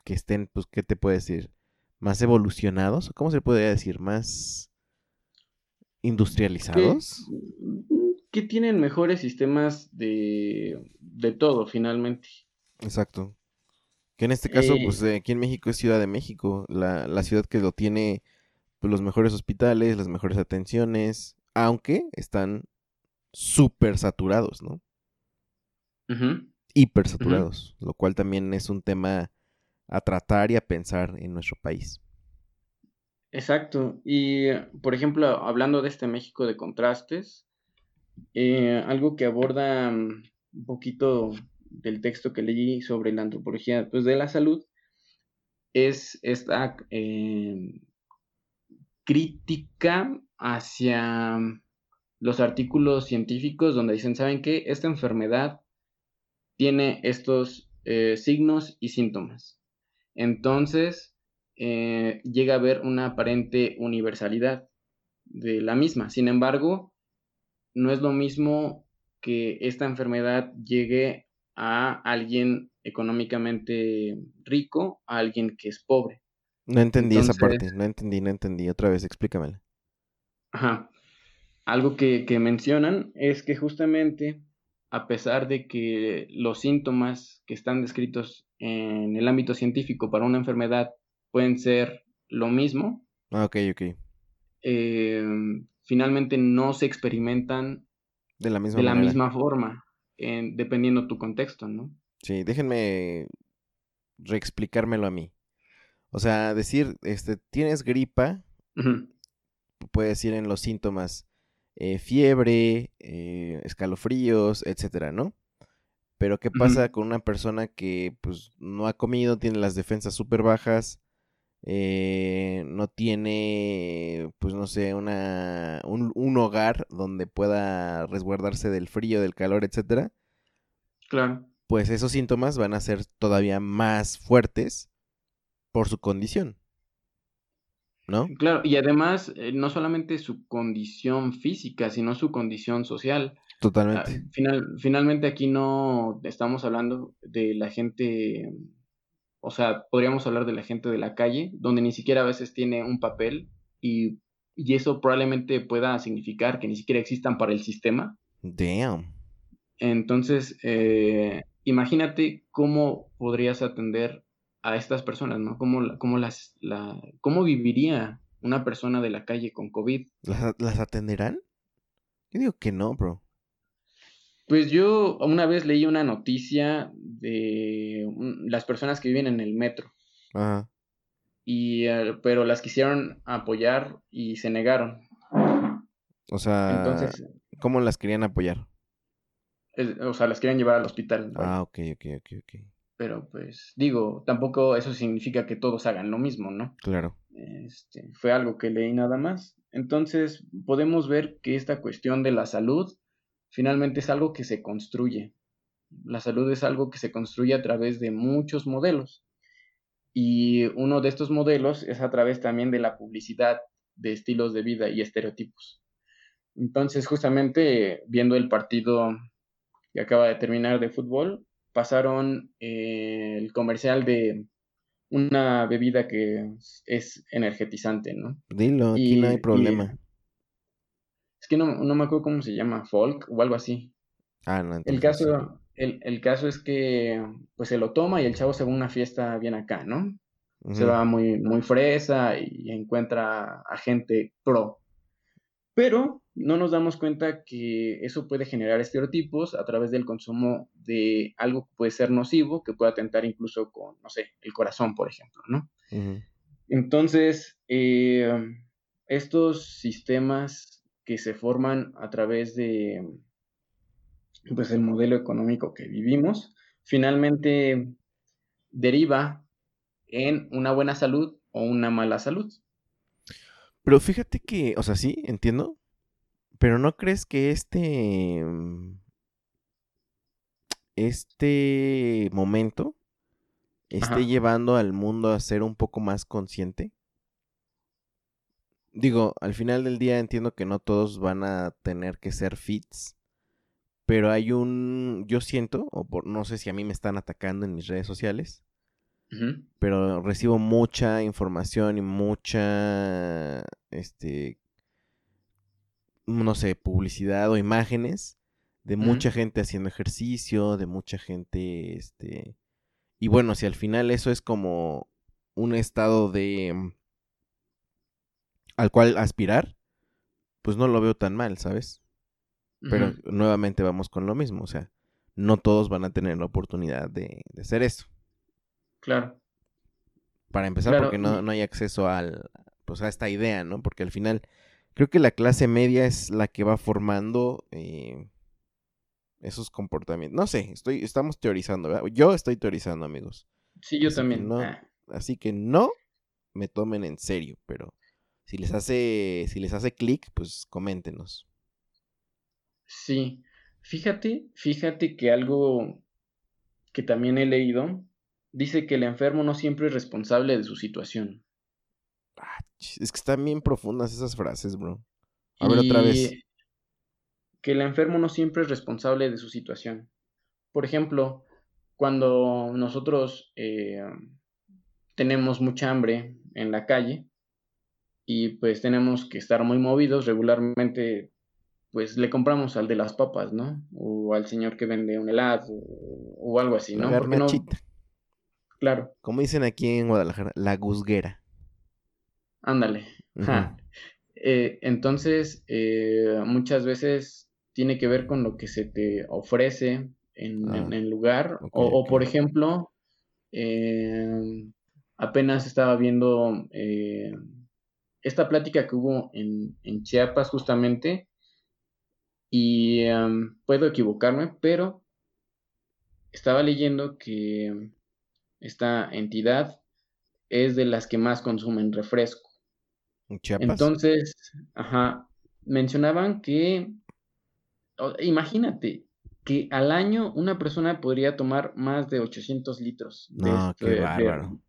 Speaker 1: que estén, pues, ¿qué te puede decir? Más evolucionados, ¿cómo se puede decir? Más industrializados.
Speaker 2: Que, tienen mejores sistemas de, de todo, finalmente.
Speaker 1: Exacto. Que en este caso, pues
Speaker 2: Eh,
Speaker 1: aquí en México es Ciudad de México, la, la ciudad que lo tiene pues, los mejores hospitales, las mejores atenciones, aunque están súper saturados, ¿no?
Speaker 2: ujú.
Speaker 1: Hiper saturados, lo cual también es un tema a tratar y a pensar en nuestro país.
Speaker 2: Exacto. Y, por ejemplo, hablando de este México de contrastes, eh, algo que aborda mm, un poquito del texto que leí sobre la antropología pues, de la salud es esta eh, crítica hacia los artículos científicos donde dicen, ¿saben qué? Esta enfermedad tiene estos eh, signos y síntomas. Entonces, llega a haber una aparente universalidad de la misma. Sin embargo, no es lo mismo que esta enfermedad llegue a alguien económicamente rico, a alguien que es pobre.
Speaker 1: No entendí esa parte, no entendí, no entendí. Otra vez, explícamela.
Speaker 2: ajá, algo que, que mencionan es que justamente a pesar de que los síntomas que están descritos en el ámbito científico para una enfermedad pueden ser lo mismo,
Speaker 1: Ah, ok, ok.
Speaker 2: eh, finalmente no se experimentan
Speaker 1: De la misma
Speaker 2: de la misma forma, en- dependiendo tu contexto, ¿no?
Speaker 1: Sí, déjenme reexplicármelo a mí. O sea, decir, este, tienes gripa,
Speaker 2: Ujú,
Speaker 1: puede decir en los síntomas eh, fiebre, eh, escalofríos, etcétera, ¿no? Pero ¿qué pasa con una persona que pues no ha comido, tiene las defensas súper bajas, eh, no tiene, pues no sé, una, un, un hogar donde pueda resguardarse del frío, del calor, etcétera?
Speaker 2: Claro.
Speaker 1: Pues esos síntomas van a ser todavía más fuertes por su condición, ¿no?
Speaker 2: Claro, y además, eh, no solamente su condición física, sino su condición social. Ah,
Speaker 1: Totalmente.
Speaker 2: final- finalmente aquí no estamos hablando de la gente, o sea, podríamos hablar de la gente de la calle, donde ni siquiera a veces tiene un papel y, y eso probablemente pueda significar que ni siquiera existan para el sistema.
Speaker 1: Damn.
Speaker 2: Entonces, eh, imagínate cómo podrías atender a estas personas, ¿no? ¿Cómo, cómo las, la, cómo viviría una persona de la calle con COVID?
Speaker 1: ¿Las, las atenderán? Yo digo que no, bro.
Speaker 2: Pues yo una vez leí una noticia de las personas que viven en el metro,
Speaker 1: Ajá.
Speaker 2: y, eh, pero las quisieron apoyar y se negaron.
Speaker 1: O sea,
Speaker 2: Entonces,
Speaker 1: ¿cómo las querían apoyar?
Speaker 2: o sea, las quieren llevar al hospital.
Speaker 1: Ah, ok, ok, ok, ok.
Speaker 2: Pero pues digo, tampoco eso significa que todos hagan lo mismo, ¿no?
Speaker 1: Claro.
Speaker 2: Este, fue algo que leí nada más. Entonces, podemos ver que esta cuestión de la salud finalmente es algo que se construye. La salud es algo que se construye a través de muchos modelos. Y uno de estos modelos es a través también de la publicidad de estilos de vida y estereotipos. Entonces, justamente viendo el partido que acaba de terminar de fútbol, pasaron eh, el comercial de una bebida que es energetizante, ¿no?
Speaker 1: Dilo, aquí no hay problema.
Speaker 2: Es que no, no me acuerdo cómo se llama, folk o algo así.
Speaker 1: Ah, no,
Speaker 2: El
Speaker 1: no sé.
Speaker 2: caso, el, el caso es que pues se lo toma y el chavo se va a una fiesta bien acá, ¿no? Se va muy, muy fresa y encuentra a gente pro. Pero no nos damos cuenta que eso puede generar estereotipos a través del consumo de algo que puede ser nocivo, que puede atentar incluso con, no sé, el corazón, por ejemplo, ¿no? Entonces, eh, estos sistemas que se forman a través de, pues, el modelo económico que vivimos, finalmente deriva en una buena salud o una mala salud.
Speaker 1: Pero fíjate que, o sea, sí, entiendo, Pero ¿no crees que este... mm, Este momento esté
Speaker 2: Ajá.
Speaker 1: llevando al mundo a ser un poco más consciente? Digo, al final del día entiendo que no todos van a tener que ser fits, pero hay un, yo siento, o por, no sé si a mí me están atacando en mis redes sociales, pero recibo mucha información y mucha, este, no sé, publicidad o imágenes de mucha gente haciendo ejercicio, de mucha gente, este, y bueno, si al final eso es como un estado de, al cual aspirar, pues no lo veo tan mal, ¿sabes? Pero nuevamente vamos con lo mismo, o sea, no todos van a tener la oportunidad de, de hacer eso.
Speaker 2: Claro,
Speaker 1: Para empezar,
Speaker 2: claro.
Speaker 1: porque no, no hay acceso al, pues a esta idea, ¿no? Porque al final creo que la clase media es la que va formando eh, esos comportamientos. No sé, estoy, estamos teorizando, ¿verdad? Yo estoy teorizando, amigos.
Speaker 2: Sí, yo
Speaker 1: Así
Speaker 2: también.
Speaker 1: no,
Speaker 2: Ah,
Speaker 1: así que no me tomen en serio, pero si les hace, si les hace clic, pues coméntenos.
Speaker 2: sí. Fíjate, fíjate que algo que también he leído dice que el enfermo no siempre es responsable de su situación.
Speaker 1: Ah, es que están bien profundas esas frases, bro. A ver otra vez.
Speaker 2: Que el enfermo no siempre es responsable de su situación. Por ejemplo, cuando nosotros eh, tenemos mucha hambre en la calle y pues tenemos que estar muy movidos regularmente, pues le compramos al de las papas, ¿no? O al señor que vende un helado o, o algo así, ¿no? Claro,
Speaker 1: Como dicen aquí en Guadalajara, la guzguera.
Speaker 2: ándale. Ja. Eh, entonces, eh, muchas veces tiene que ver con lo que se te ofrece en,
Speaker 1: Ah,
Speaker 2: en el lugar. O, por ejemplo, eh, apenas estaba viendo eh, esta plática que hubo en, en Chiapas justamente, y em, puedo equivocarme, pero estaba leyendo que esta entidad es de las que más consumen refresco.
Speaker 1: ¿En Chiapas?
Speaker 2: Entonces, ajá, mencionaban que, imagínate, que al año una persona podría tomar más de 800 litros de
Speaker 1: No,
Speaker 2: este-
Speaker 1: qué
Speaker 2: de-
Speaker 1: bárbaro.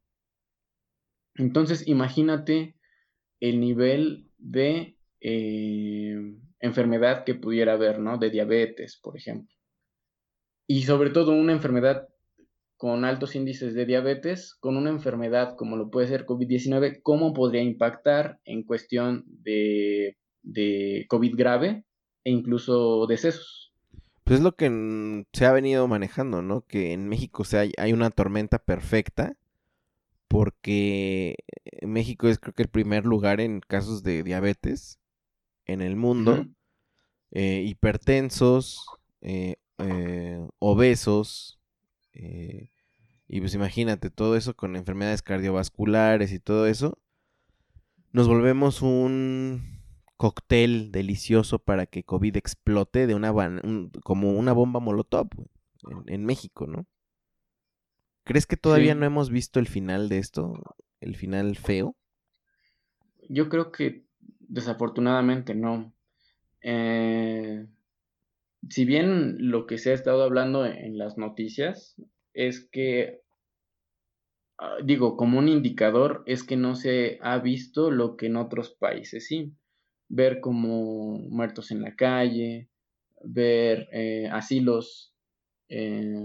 Speaker 2: Entonces, imagínate el nivel de eh, enfermedad que pudiera haber, ¿no? De diabetes, por ejemplo. Y sobre todo una enfermedad con altos índices de diabetes, con una enfermedad como lo puede ser COVID-19, ¿cómo podría impactar en cuestión de, COVID grave e incluso decesos?
Speaker 1: Pues es lo que se ha venido manejando, ¿no? Que en México o hay una tormenta perfecta porque México es creo que el primer lugar en casos de diabetes en el mundo. Eh, hipertensos, eh, eh, obesos, eh, y pues imagínate todo eso con enfermedades cardiovasculares y todo eso, nos volvemos un cóctel delicioso para que COVID explote de una un- como una bomba molotov en, en México, ¿no? ¿Crees que todavía
Speaker 2: Sí.
Speaker 1: no hemos visto el final de esto? ¿El final feo?
Speaker 2: Yo creo que desafortunadamente no. Eh, si bien lo que se ha estado hablando en las noticias es que, ah, digo, como un indicador, es que no se ha visto lo que en otros países sí. Ver como muertos en la calle, ver eh, asilos, eh,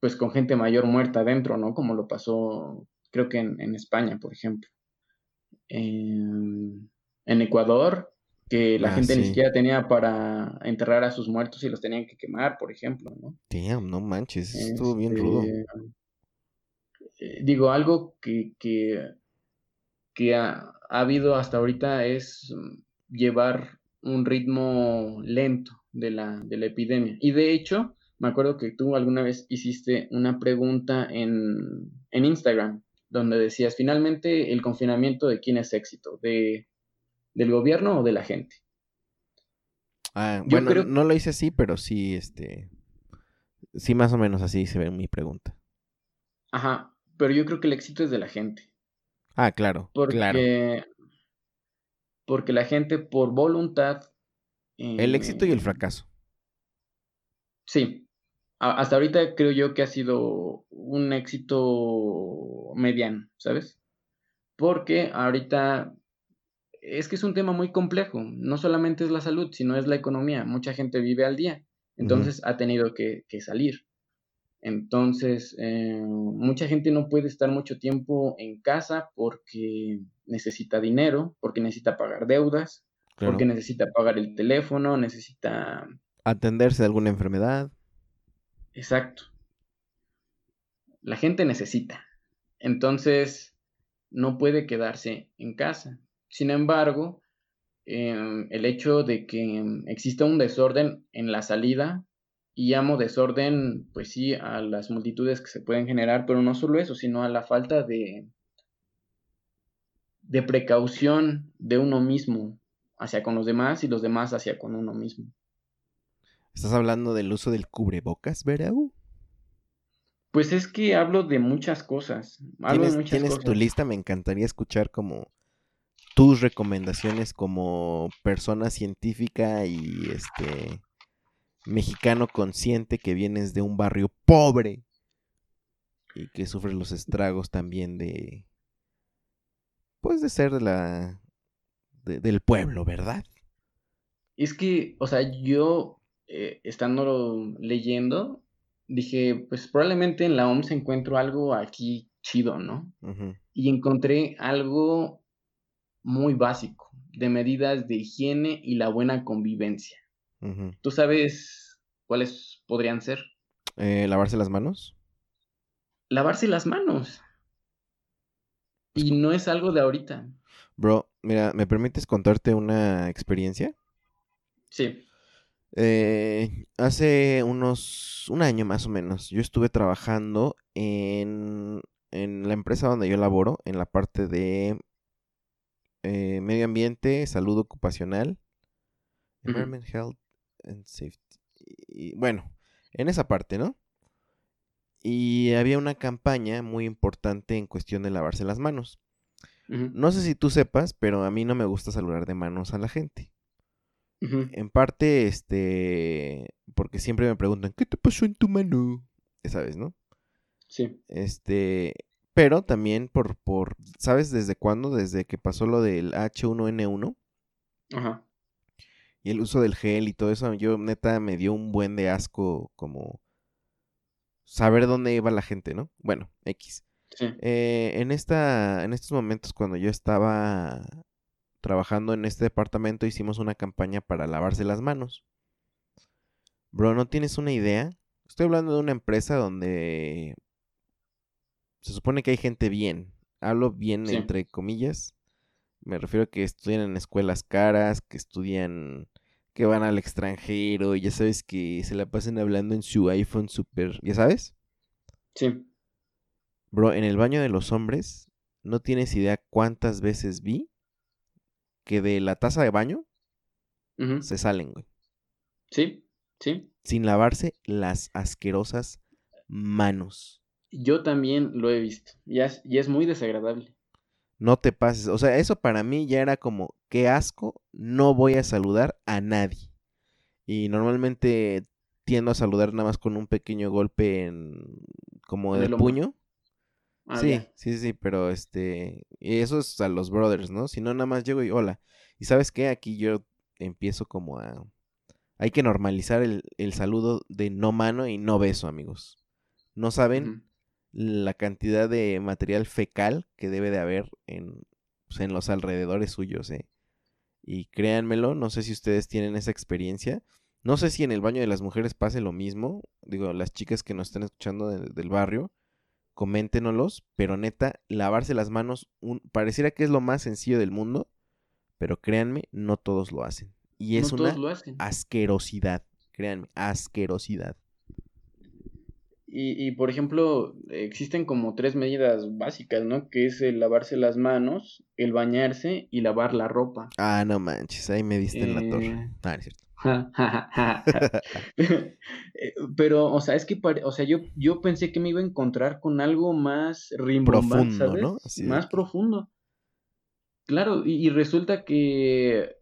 Speaker 2: pues con gente mayor muerta adentro, ¿no? Como lo pasó, creo que en, en España, por ejemplo. En, en Ecuador, que la
Speaker 1: Ah,
Speaker 2: gente ni siquiera tenía para enterrar a sus muertos y los tenían que quemar, por ejemplo, ¿no?
Speaker 1: Damn, no manches, estuvo bien rudo.
Speaker 2: Este, eh, digo, algo que, que, que ha, ha habido hasta ahorita es llevar un ritmo lento de la, de la epidemia. Y de hecho, me acuerdo que tú alguna vez hiciste una pregunta en, en Instagram, donde decías, finalmente, el confinamiento de quién es éxito, de, del gobierno o de la gente.
Speaker 1: Ah,
Speaker 2: Yo
Speaker 1: bueno,
Speaker 2: creo-
Speaker 1: no lo hice así, pero sí, este, sí más o menos así se ve mi pregunta.
Speaker 2: Ajá, pero yo creo que el éxito es de la gente.
Speaker 1: Ah, claro,
Speaker 2: Porque,
Speaker 1: claro.
Speaker 2: porque la gente por voluntad
Speaker 1: el éxito y el
Speaker 2: Eh,
Speaker 1: fracaso.
Speaker 2: sí, hasta ahorita creo yo que ha sido un éxito mediano, ¿sabes? Porque ahorita es que es un tema muy complejo. No solamente es la salud, sino es la economía. Mucha gente vive al día, entonces ha tenido que, que salir. Entonces, eh, mucha gente no puede estar mucho tiempo en casa porque necesita dinero, porque necesita pagar deudas, porque necesita pagar el teléfono, necesita...
Speaker 1: Atenderse de alguna enfermedad.
Speaker 2: Exacto. La gente necesita. Entonces, no puede quedarse en casa. Sin embargo, em, el hecho de que exista un desorden en la salida, y llamo desorden, pues sí, a las multitudes que se pueden generar, pero no solo eso, sino a la falta de, de precaución de uno mismo hacia con los demás y los demás hacia con uno mismo.
Speaker 1: ¿Estás hablando del uso del cubrebocas, Verau?
Speaker 2: Pues es que hablo de muchas cosas, hablo de
Speaker 1: ¿Tienes,
Speaker 2: muchas
Speaker 1: tienes tu lista? Me encantaría escuchar como tus recomendaciones como persona científica y este mexicano consciente que vienes de un barrio pobre y que sufres los estragos también de pues de ser de la de- del pueblo, ¿verdad?
Speaker 2: Es que, o sea, yo eh, estando leyendo, dije, pues probablemente en la OMS encuentro algo aquí chido, ¿no? Y encontré algo muy básico, de medidas de higiene y la buena convivencia. ¿Tú sabes cuáles podrían ser?
Speaker 1: Eh, lavarse las manos.
Speaker 2: Lavarse las manos. Y no es algo de ahorita.
Speaker 1: Bro, mira, ¿me permites contarte una experiencia?
Speaker 2: Sí.
Speaker 1: Eh, hace unos, un año más o menos, yo estuve trabajando en, en la empresa donde yo laboro, en la parte de eh, medio ambiente, salud ocupacional, environment, health and safety. Y, bueno, en esa parte, ¿no? Y había una campaña muy importante en cuestión de lavarse las manos. No sé si tú sepas, pero a mí no me gusta saludar de manos a la gente. En parte, este, porque siempre me preguntan, ¿qué te pasó en tu mano? Sabes, ¿no?
Speaker 2: Sí.
Speaker 1: Este, pero también por, por, ¿sabes desde cuándo? Desde que pasó lo del H1N1
Speaker 2: Ajá.
Speaker 1: y el uso del gel y todo eso, yo neta me dio un buen de asco como saber dónde iba la gente, ¿no? Bueno, X.
Speaker 2: Sí.
Speaker 1: Eh, en esta, en estos momentos cuando yo estaba trabajando en este departamento hicimos una campaña para lavarse las manos. Bro, ¿no tienes una idea? Estoy hablando de una empresa donde se supone que hay gente bien. Hablo bien
Speaker 2: Sí.
Speaker 1: entre comillas. Me refiero a que estudian en escuelas caras, que estudian, que van al extranjero, y ya sabes que se la pasan hablando en su iPhone super, ¿ya sabes?
Speaker 2: Sí.
Speaker 1: Bro, en el baño de los hombres, no tienes idea cuántas veces vi que de la taza de baño se salen, güey.
Speaker 2: Sí. Sí.
Speaker 1: Sin lavarse las asquerosas manos.
Speaker 2: Yo también lo he visto. Y es, y es muy desagradable.
Speaker 1: No te pases. O sea, eso para mí ya era como, qué asco, no voy a saludar a nadie. Y normalmente tiendo a saludar nada más con un pequeño golpe en como de puño.
Speaker 2: Ah,
Speaker 1: Sí,
Speaker 2: ya.
Speaker 1: sí, sí, pero este, y eso es a los brothers, ¿no? Si no, nada más llego y hola. Y sabes qué, aquí yo empiezo como a... Hay que normalizar el, el saludo de no mano y no beso, amigos. No saben la cantidad de material fecal que debe de haber en, pues, en los alrededores suyos, ¿eh? Y créanmelo, no sé si ustedes tienen esa experiencia. No sé si en el baño de las mujeres pase lo mismo. Digo, las chicas que nos están escuchando del- del barrio, coméntenoslos, pero neta, lavarse las manos un- pareciera que es lo más sencillo del mundo, pero créanme, no todos lo hacen. Y es
Speaker 2: no
Speaker 1: una asquerosidad, créanme, asquerosidad.
Speaker 2: Y, y, por ejemplo, existen como tres medidas básicas, ¿no? Que es el lavarse las manos, el bañarse y lavar la ropa.
Speaker 1: Ah, no manches, ahí me diste en la torre.
Speaker 2: Eh,
Speaker 1: Ah, es cierto.
Speaker 2: Pero, o sea, es que, o sea, yo, yo pensé que me iba a encontrar con algo más rimbombante,
Speaker 1: Profundo, ¿no?
Speaker 2: Más profundo. Claro, y, y resulta que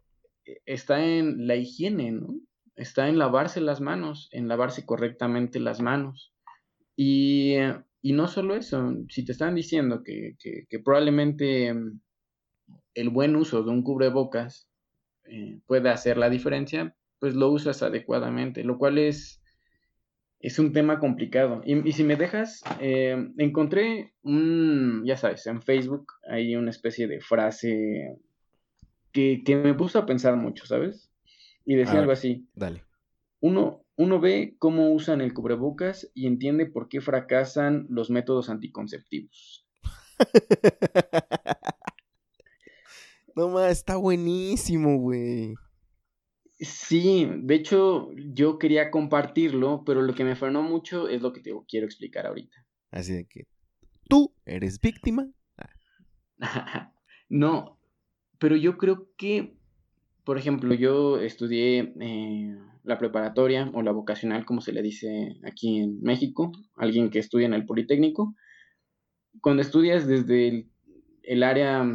Speaker 2: está en la higiene, ¿no? Está en lavarse las manos, en lavarse correctamente las manos. Y, y no solo eso, si te están diciendo que, que, probablemente mm, el buen uso de un cubrebocas eh, puede hacer la diferencia, pues lo usas adecuadamente, lo cual es, es un tema complicado. Y, si me dejas, eh, encontré un, ya sabes, en Facebook hay una especie de frase que, me puso a pensar mucho, ¿sabes? Y decía algo así.
Speaker 1: Dale.
Speaker 2: Uno, uno ve cómo usan el cubrebocas y entiende por qué fracasan los métodos anticonceptivos.
Speaker 1: no más, está buenísimo, güey.
Speaker 2: Sí, de hecho yo quería compartirlo, pero lo que me frenó mucho es lo que te quiero explicar ahorita.
Speaker 1: Así de que tú eres víctima.
Speaker 2: no, pero yo creo que, por ejemplo, yo estudié eh, la preparatoria o la vocacional, como se le dice aquí en México, alguien que estudia en el Politécnico. Cuando estudias desde el área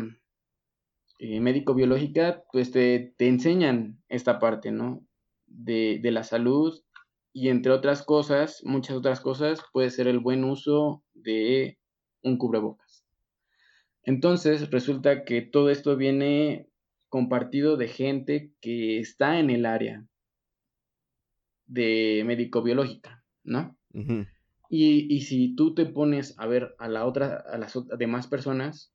Speaker 2: eh, médico-biológica, pues te, enseñan esta parte, ¿no? De, de, la salud y entre otras cosas, muchas otras cosas, puede ser el buen uso de un cubrebocas. Entonces, resulta que todo esto viene compartido de gente que está en el área de médico-biológica, ¿no? y, y, si tú te pones a ver a la otra, a las demás personas,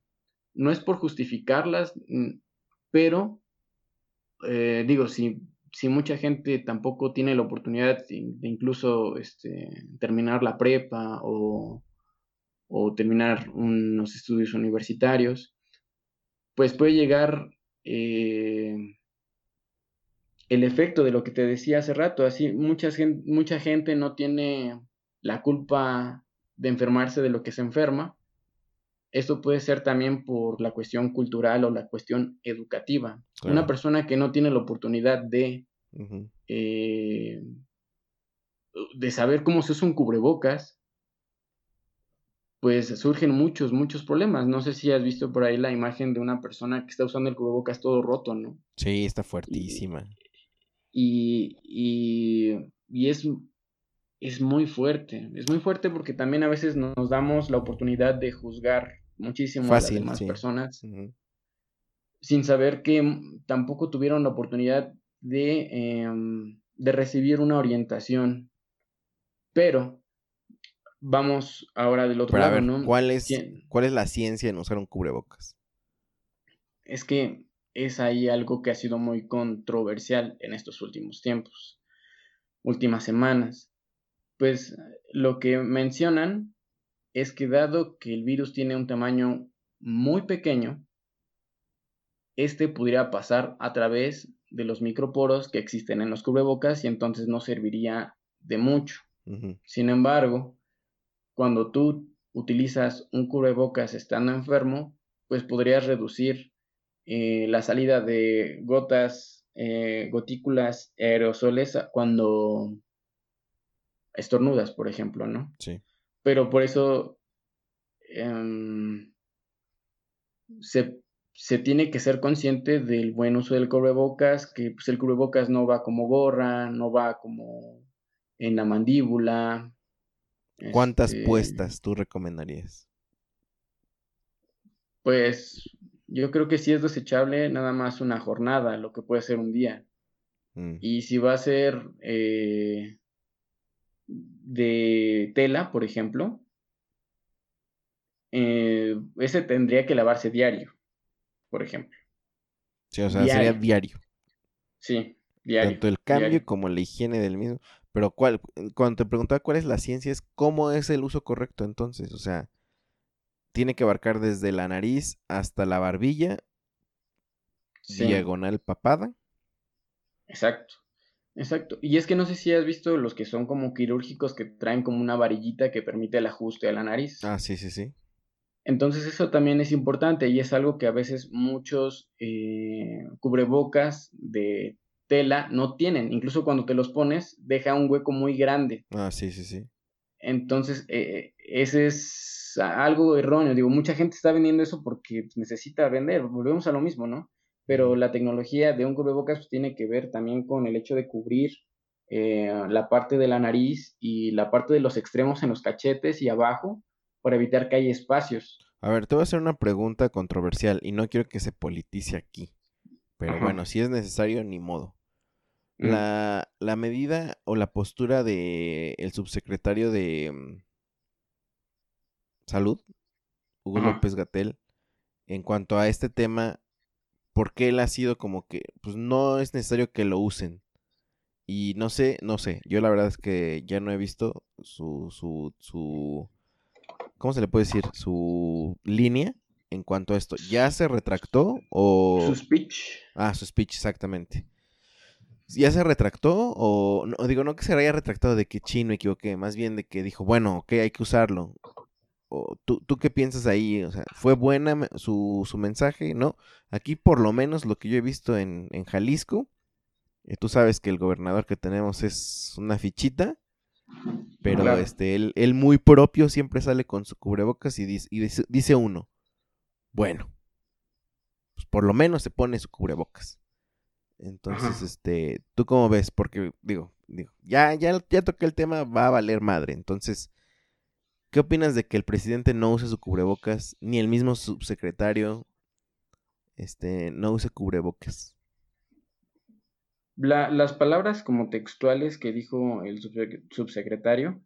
Speaker 2: no es por justificarlas, mm, pero eh, digo, si, si, mucha gente tampoco tiene la oportunidad de, incluso este, terminar la prepa o, terminar unos estudios universitarios, pues puede llegar eh, el efecto de lo que te decía hace rato. Así, mucha mucha gente no tiene la culpa de enfermarse de lo que se enferma, esto puede ser también por la cuestión cultural o la cuestión educativa. Una persona que no tiene la oportunidad de, eh, de saber cómo se usa un cubrebocas, pues surgen muchos, muchos problemas. No sé si has visto por ahí la imagen de una persona que está usando el cubrebocas todo roto, ¿no?
Speaker 1: Sí, está fuertísima.
Speaker 2: Y, y, y es, es muy fuerte. Es muy fuerte porque también a veces nos damos la oportunidad de juzgar muchísimo a las demás personas sin saber que tampoco tuvieron la oportunidad de, em, de recibir una orientación. Pero vamos ahora del otro lado, ¿no?
Speaker 1: ¿cuál es, ¿Cuál es la ciencia en usar un cubrebocas?
Speaker 2: Es que es ahí algo que ha sido muy controversial en estos últimos tiempos, últimas semanas. Pues lo que mencionan es que dado que el virus tiene un tamaño muy pequeño, este pudiera pasar a través de los microporos que existen en los cubrebocas y entonces no serviría de mucho. Sin embargo, cuando tú utilizas un cubrebocas estando enfermo, pues podrías reducir eh, la salida de gotas, eh, gotículas, aerosoles cuando estornudas, por ejemplo, ¿no?
Speaker 1: Sí
Speaker 2: pero por eso em, se, tiene que ser consciente del buen uso del cubrebocas, que pues, el cubrebocas no va como gorra, no va como en la mandíbula.
Speaker 1: ¿Cuántas este puestas tú recomendarías?
Speaker 2: Pues yo creo que si es desechable, nada más una jornada, lo que puede ser un día. Mm. Y si va a ser eh, de tela, por ejemplo, eh, ese tendría que lavarse diario, por ejemplo.
Speaker 1: Sí, o sea, sería diario.
Speaker 2: Sí, diario.
Speaker 1: Tanto el cambio como la higiene del mismo. Pero cuál, cuando te preguntaba cuál es la ciencia, es cómo es el uso correcto entonces. O sea, tiene que abarcar desde la nariz hasta la barbilla, diagonal papada.
Speaker 2: Exacto. Exacto. Y es que no sé si has visto los que son como quirúrgicos que traen como una varillita que permite el ajuste a la nariz.
Speaker 1: Ah, sí, sí, sí.
Speaker 2: Entonces eso también es importante y es algo que a veces muchos eh, cubrebocas de tela no tienen. Incluso cuando te los pones, deja un hueco muy grande.
Speaker 1: Ah, sí, sí, sí.
Speaker 2: Entonces, eh, ese es algo erróneo. Digo, mucha gente está vendiendo eso porque necesita vender. Volvemos a lo mismo, ¿no? Pero la tecnología de un cubrebocas pues, tiene que ver también con el hecho de cubrir eh, la parte de la nariz y la parte de los extremos en los cachetes y abajo para evitar que haya espacios.
Speaker 1: A ver, te voy a hacer una pregunta controversial y no quiero que se politice aquí. Pero bueno, si es necesario, ni modo. Mm. La, la, medida o la postura de el subsecretario de mm, Salud, Hugo López Gatel, en cuanto a este tema, porque él ha sido como que, pues no es necesario que lo usen. Y no sé, no sé, yo la verdad es que ya no he visto su, su, su, ¿cómo se le puede decir? Su línea en cuanto a esto. ¿Ya se retractó o...?
Speaker 2: Su speech.
Speaker 1: Ah, su speech, exactamente. ¿Ya se retractó o, no, digo, no que se haya retractado de que chino me equivoqué, más bien de que dijo, bueno, ok, hay que usarlo. O, ¿tú, ¿Tú qué piensas ahí? O sea, ¿fue buena su, su mensaje? ¿No? Aquí por lo menos lo que yo he visto en, en Jalisco, eh, tú sabes que el gobernador que tenemos es una fichita, pero este, él, él, muy propio siempre sale con su cubrebocas y dice, y dice, uno, bueno, pues por lo menos se pone su cubrebocas. Entonces, este, ¿tú cómo ves? Porque, digo, digo, ya, ya, ya toqué el tema, va a valer madre. Entonces, ¿qué opinas de que el presidente no use su cubrebocas, ni el mismo subsecretario, este, no use cubrebocas?
Speaker 2: las palabras como textuales que dijo el subsecretario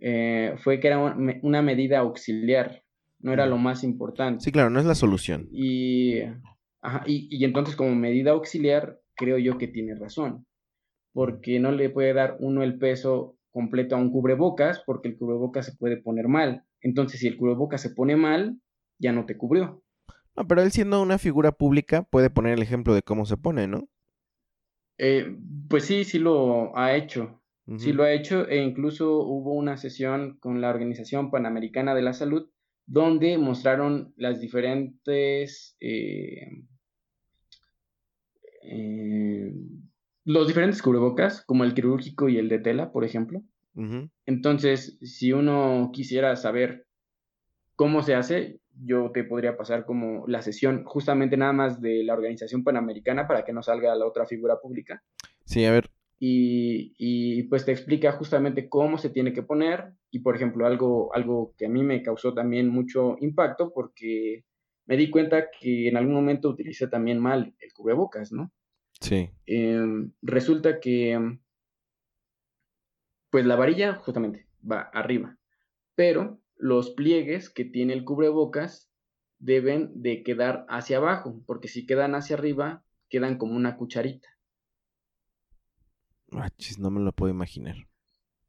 Speaker 2: eh, fue que era una medida auxiliar, no era lo más importante.
Speaker 1: Sí, claro, no es la solución.
Speaker 2: Y, y, entonces como medida auxiliar creo yo que tiene razón, porque no le puede dar uno el peso completo a un cubrebocas porque el cubrebocas se puede poner mal. Entonces si el cubrebocas se pone mal, ya no te cubrió.
Speaker 1: No, pero él siendo una figura pública puede poner el ejemplo de cómo se pone, ¿no?
Speaker 2: Eh, pues sí, sí lo ha hecho. Sí lo ha hecho e incluso hubo una sesión con la Organización Panamericana de la Salud donde mostraron las diferentes eh, eh, los diferentes cubrebocas, como el quirúrgico y el de tela, por ejemplo. Entonces, si uno quisiera saber cómo se hace, yo te podría pasar como la sesión justamente nada más de la Organización Panamericana para que no salga la otra figura pública.
Speaker 1: Sí, a ver.
Speaker 2: Y, y, pues te explica justamente cómo se tiene que poner y por ejemplo algo, algo que a mí me causó también mucho impacto porque me di cuenta que en algún momento utilicé también mal el cubrebocas, ¿no?
Speaker 1: Sí.
Speaker 2: Em, resulta que pues la varilla justamente va arriba, pero los pliegues que tiene el cubrebocas deben de quedar hacia abajo, porque si quedan hacia arriba, quedan como una cucharita.
Speaker 1: Ah, no me lo puedo imaginar.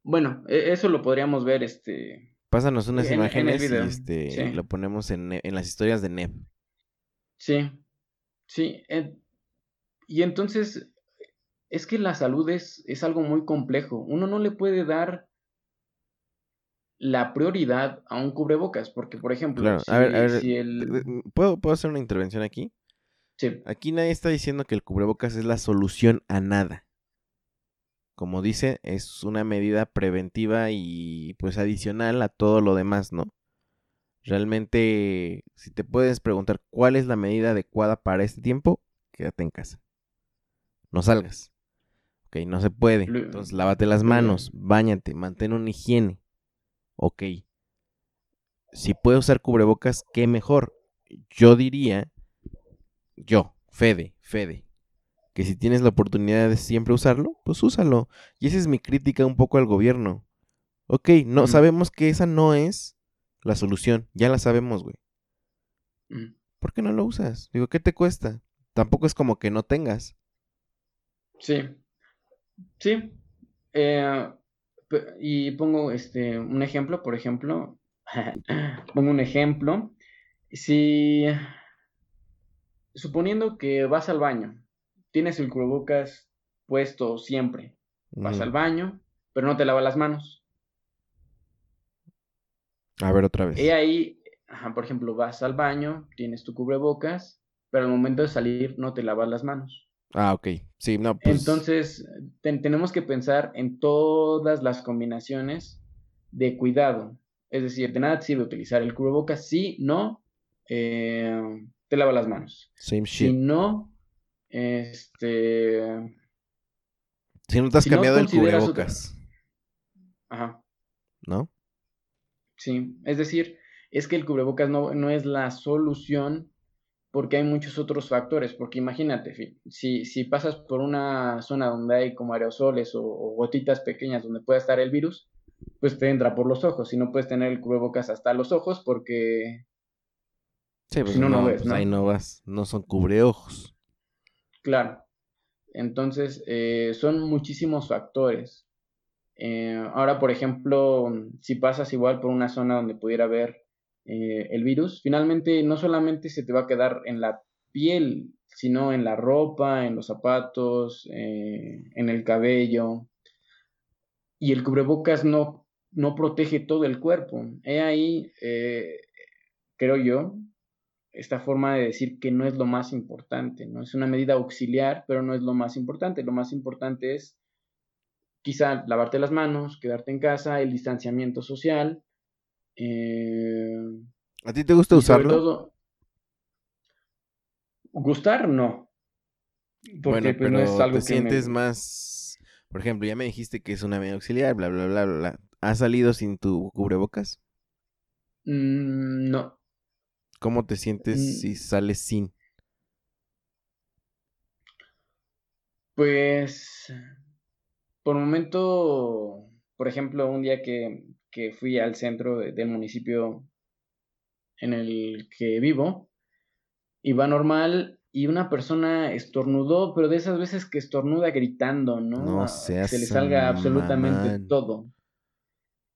Speaker 2: Bueno, e, eso lo podríamos ver, este...
Speaker 1: Pásanos unas imágenes y este, lo ponemos en, en, las historias de NEP.
Speaker 2: Sí, sí. Y entonces, es que la salud es, es algo muy complejo. Uno no le puede dar la prioridad a un cubrebocas, porque por ejemplo,
Speaker 1: si, a ver, ¿puedo, ¿puedo hacer una intervención aquí?
Speaker 2: Sí.
Speaker 1: Aquí nadie está diciendo que el cubrebocas es la solución a nada. Como dice, es una medida preventiva y pues adicional a todo lo demás, ¿no? Realmente, si te puedes preguntar cuál es la medida adecuada para este tiempo, quédate en casa. No salgas. Ok, no se puede. Entonces, lávate las manos, bañate, mantén una higiene ok, si puedo usar cubrebocas, qué mejor. Yo diría, yo, Fede, Fede, que si tienes la oportunidad de siempre usarlo, pues úsalo. Y esa es mi crítica un poco al gobierno. Ok, no, sabemos que esa no es la solución, ya la sabemos, güey. ¿Por qué no lo usas? Digo, ¿qué te cuesta? Tampoco es como que no tengas.
Speaker 2: Sí, sí. Eh, y pongo este, un ejemplo, por ejemplo, pongo un ejemplo, si suponiendo que vas al baño, tienes el cubrebocas puesto siempre, vas al baño, pero no te lavas las manos.
Speaker 1: A ver otra vez.
Speaker 2: Y ahí, por ejemplo, vas al baño, tienes tu cubrebocas, pero al momento de salir no te lavas las manos.
Speaker 1: Ah, ok. Sí, no, pues...
Speaker 2: Entonces, tenemos que pensar en todas las combinaciones de cuidado. Es decir, de nada te sirve utilizar el cubrebocas si no eh, te lava las manos.
Speaker 1: Same
Speaker 2: shit. Si no Este.
Speaker 1: Si no te has
Speaker 2: Si no
Speaker 1: cambiado el cubrebocas,
Speaker 2: Ajá.
Speaker 1: ¿no?
Speaker 2: Sí, es decir, es que el cubrebocas no, no es la solución porque hay muchos otros factores, porque imagínate, si, si pasas por una zona donde hay como aerosoles o, o gotitas pequeñas donde pueda estar el virus, pues te entra por los ojos y no puedes tener el cubrebocas hasta los ojos porque,
Speaker 1: Sí, pues
Speaker 2: Si no,
Speaker 1: no,
Speaker 2: no ves,
Speaker 1: pues
Speaker 2: ¿no?
Speaker 1: ahí no vas, no son cubreojos.
Speaker 2: claro, entonces eh, son muchísimos factores. Eh, ahora, por ejemplo, si pasas igual por una zona donde pudiera haber eh, el virus, finalmente no solamente se te va a quedar en la piel, sino en la ropa, en los zapatos, eh, en el cabello. Y el cubrebocas no, no protege todo el cuerpo. He ahí, eh, creo yo, esta forma de decir que no es lo más importante, ¿no? Es una medida auxiliar, pero no es lo más importante. Lo más importante es quizá lavarte las manos, quedarte en casa, el distanciamiento social. Eh,
Speaker 1: ¿A ti te gusta usarlo?
Speaker 2: todo, gustar no. Porque
Speaker 1: bueno,
Speaker 2: pues, no es
Speaker 1: pero
Speaker 2: algo
Speaker 1: te
Speaker 2: que me-
Speaker 1: sientes más, por ejemplo, ya me dijiste que es una medida auxiliar, bla, bla, bla, bla, bla. ¿Has salido sin tu cubrebocas?
Speaker 2: Mm, no.
Speaker 1: ¿Cómo te sientes
Speaker 2: Mm.
Speaker 1: si sales sin?
Speaker 2: Pues, por momento, por ejemplo, un día que, que fui al centro de- del municipio en el que vivo, iba normal y una persona estornudó, pero de esas veces que estornuda gritando, ¿no?
Speaker 1: No
Speaker 2: A- que
Speaker 1: seas
Speaker 2: se le salga absolutamente todo.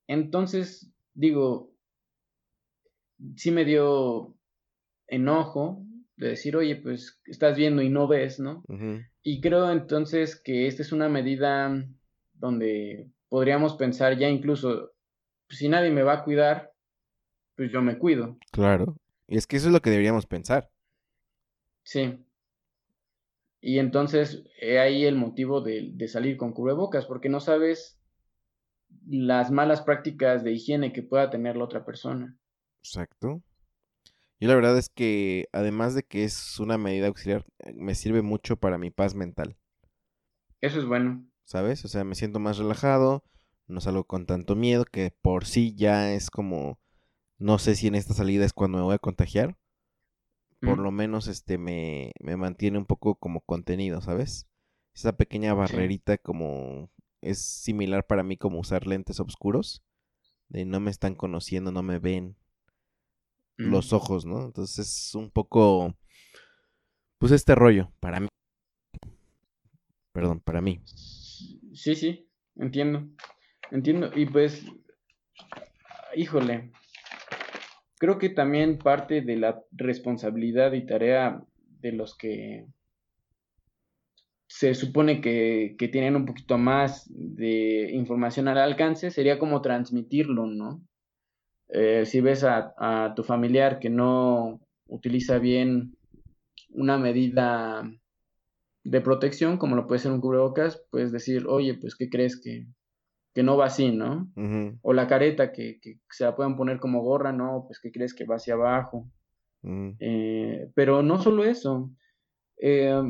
Speaker 2: Entonces, digo, sí me dio enojo de decir, oye, pues estás viendo y no ves, ¿no? Y creo entonces que esta es una medida donde podríamos pensar ya incluso, pues, si nadie me va a cuidar, pues yo me cuido.
Speaker 1: Claro. Y es que eso es lo que deberíamos pensar.
Speaker 2: Sí. Y entonces he ahí el motivo de, de salir con cubrebocas, porque no sabes las malas prácticas de higiene que pueda tener la otra persona.
Speaker 1: Exacto. Yo la verdad es que además de que es una medida auxiliar, eh, me sirve mucho para mi paz mental,
Speaker 2: Eso es bueno.
Speaker 1: ¿sabes? O sea, me siento más relajado, no salgo con tanto miedo, que por sí ya es como, no sé si en esta salida es cuando me voy a contagiar, por
Speaker 2: Mm.
Speaker 1: lo menos este me, me mantiene un poco como contenido, ¿sabes? Esa pequeña barrerita como es similar para mí como usar lentes oscuros, de no me están conociendo, no me ven,
Speaker 2: Mm.
Speaker 1: los ojos, ¿no? Entonces es un poco, pues este rollo, para mí. Perdón, para mí.
Speaker 2: Sí, sí, entiendo. Entiendo. Y pues, híjole, creo que también parte de la responsabilidad y tarea de los que se supone que, que tienen un poquito más de información al alcance sería como transmitirlo, ¿no? Eh, si ves a, a tu familiar que no utiliza bien una medida de protección, como lo puede ser un cubrebocas, puedes decir, oye, pues, ¿qué crees que, que no va así, ¿no? O la careta que, que se la puedan poner como gorra, ¿no? Pues, ¿qué crees que va hacia abajo?
Speaker 1: ujú.
Speaker 2: Eh, pero no solo eso. Eh,